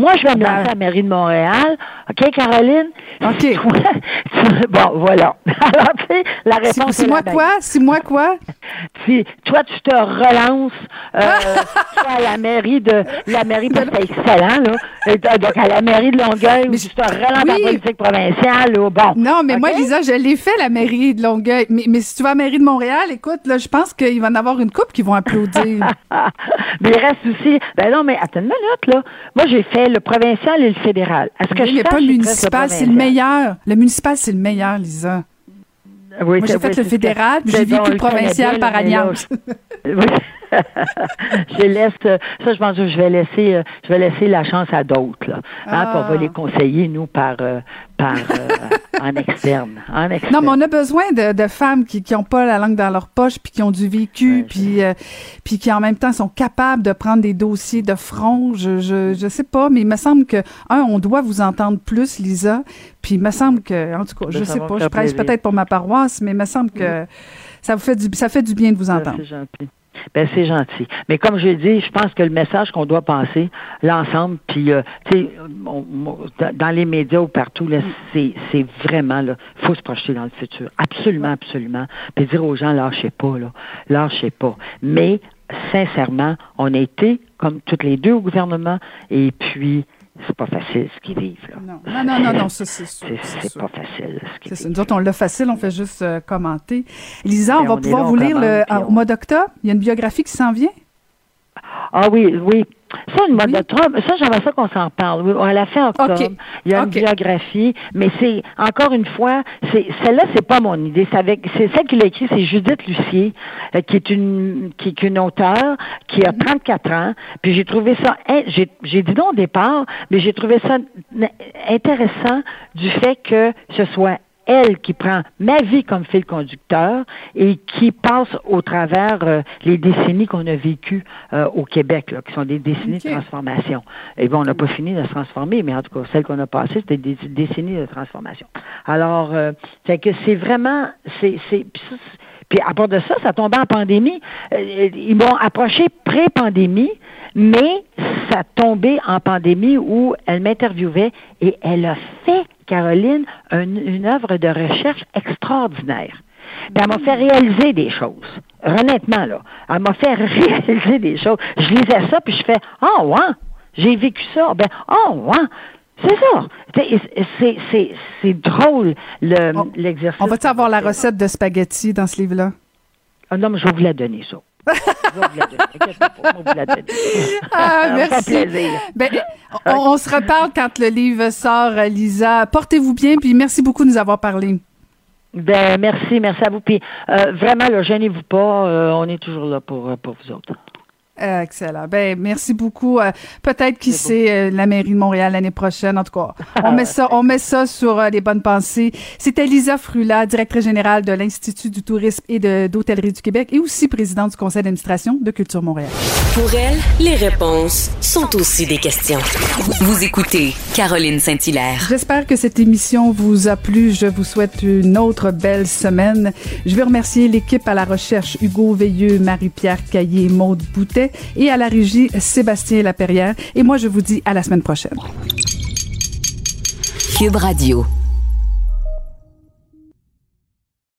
Moi, je vais me lancer à la mairie de Montréal. OK, Caroline? OK. bon, voilà. Alors, tu sais, la réponse C'est moi quoi? C'est moi quoi? Si, toi, tu te relances euh, à la mairie de la mairie, parce que c'est excellent, là. Donc, à la mairie de Longueuil, mais, où tu te relances oui. la politique provinciale, là. Bon. Non, mais moi, Lisa, je l'ai fait, la mairie de Longueuil. Mais, mais si tu vas à la mairie de Montréal, écoute, là, je pense qu'il va en avoir une coupe qui vont applaudir. mais il reste aussi. Ben non, mais attends une minute, là. Moi, j'ai fait le provincial et le fédéral. Est-ce que je pas le municipal, c'est le meiller. Le municipal, c'est le meilleur, Lisa. Oui, Moi, j'ai fait le fédéral, j'ai vécu le provincial par alliance. je laisse ça je pense que je vais laisser euh, je vais laisser la chance à d'autres là hein, pour va ah. les conseiller nous par euh, par euh, en externe en externe non mais on a besoin de, de femmes qui qui ont pas la langue dans leur poche puis qui ont du vécu puis puis qui en même temps sont capables de prendre des dossiers de front je je je sais pas mais il me semble que un on doit vous entendre plus Lisa puis il me semble que en tout cas ben, je sais pas je prêche peut-être pour ma paroisse mais il me semble que ça vous fait du ça fait du bien de vous entendre. C'est gentil. Ben c'est gentil. Mais comme je l'ai dit, je pense que le message qu'on doit passer l'ensemble, puis euh, tu sais, dans les médias ou partout, là, c'est, c'est vraiment là, faut se projeter dans le futur, absolument, absolument. Puis dire aux gens lâchez pas là, lâchez pas. Mais sincèrement, on a été comme toutes les deux au gouvernement, et puis c'est pas facile ce qu'ils vivent. Là. Non, non, non, non, ça, c'est C'est pas facile ce qu'ils vivent. Nous autres, on l'a facile, on fait juste euh, commenter. Lisa, on, va pouvoir vous lire le, au mois d'octobre. Il y a une biographie qui s'en vient? Ah oui, oui. Ça, une mode de Trump, ça, j'aimerais ça qu'on s'en parle. Oui, on l'a fait octobre. Il y a une biographie, mais c'est, encore une fois, c'est, celle-là, c'est pas mon idée. C'est avec, c'est celle qui l'a écrit, c'est Judith Lucier, euh, qui est une, qui, est une auteure, qui a 34 mhm. ans. Puis j'ai trouvé ça, j'ai, j'ai dit non au départ, mais j'ai trouvé ça intéressant du fait que ce soit elle qui prend ma vie comme fil conducteur et qui passe au travers euh, les décennies qu'on a vécues euh, au Québec, là, qui sont des décennies de transformation. Et bon, on n'a pas fini de se transformer, mais en tout cas, celles qu'on a passées, c'était des décennies de transformation. Alors, euh, c'est que c'est vraiment, c'est, c'est, puis à part de ça, ça tombait en pandémie. ils m'ont approché pré-pandémie, mais ça tombait en pandémie où elle m'interviewait et elle a fait Caroline une, œuvre de recherche extraordinaire. Puis elle m'a fait réaliser des choses. Honnêtement, là. Elle m'a fait réaliser des choses. Je lisais ça, puis je fais Oh, ouais, j'ai vécu ça. Ben, oh, ouais. C'est ça. C'est drôle, l'exercice. on va-tu avoir la recette de spaghetti dans ce livre-là? Ah non, mais je vais vous la donner, ça. Ah, merci. Ben, on, se reparle quand le livre sort, Lisa. Portez-vous bien, puis merci beaucoup de nous avoir parlé. Ben, merci, merci à vous. Puis euh, vraiment, gênez-vous pas, euh, on est toujours là pour, euh, pour vous autres. Excellent. Ben, merci beaucoup. Euh, peut-être qui sait euh, la mairie de Montréal l'année prochaine. En tout cas, on met ça, on met ça sur euh, les bonnes pensées. C'était Lisa Frula, directrice générale de l'Institut du tourisme et de d'hôtellerie du Québec et aussi présidente du conseil d'administration de Culture Montréal. Pour elle, les réponses sont aussi des questions. Vous écoutez Caroline Saint-Hilaire. J'espère que cette émission vous a plu. Je vous souhaite une autre belle semaine. Je veux remercier l'équipe à la recherche Hugo Veilleux, Marie-Pierre Caillé, Maude Boutet et à la régie Sébastien Laperrière. Et moi, je vous dis à la semaine prochaine. Radio.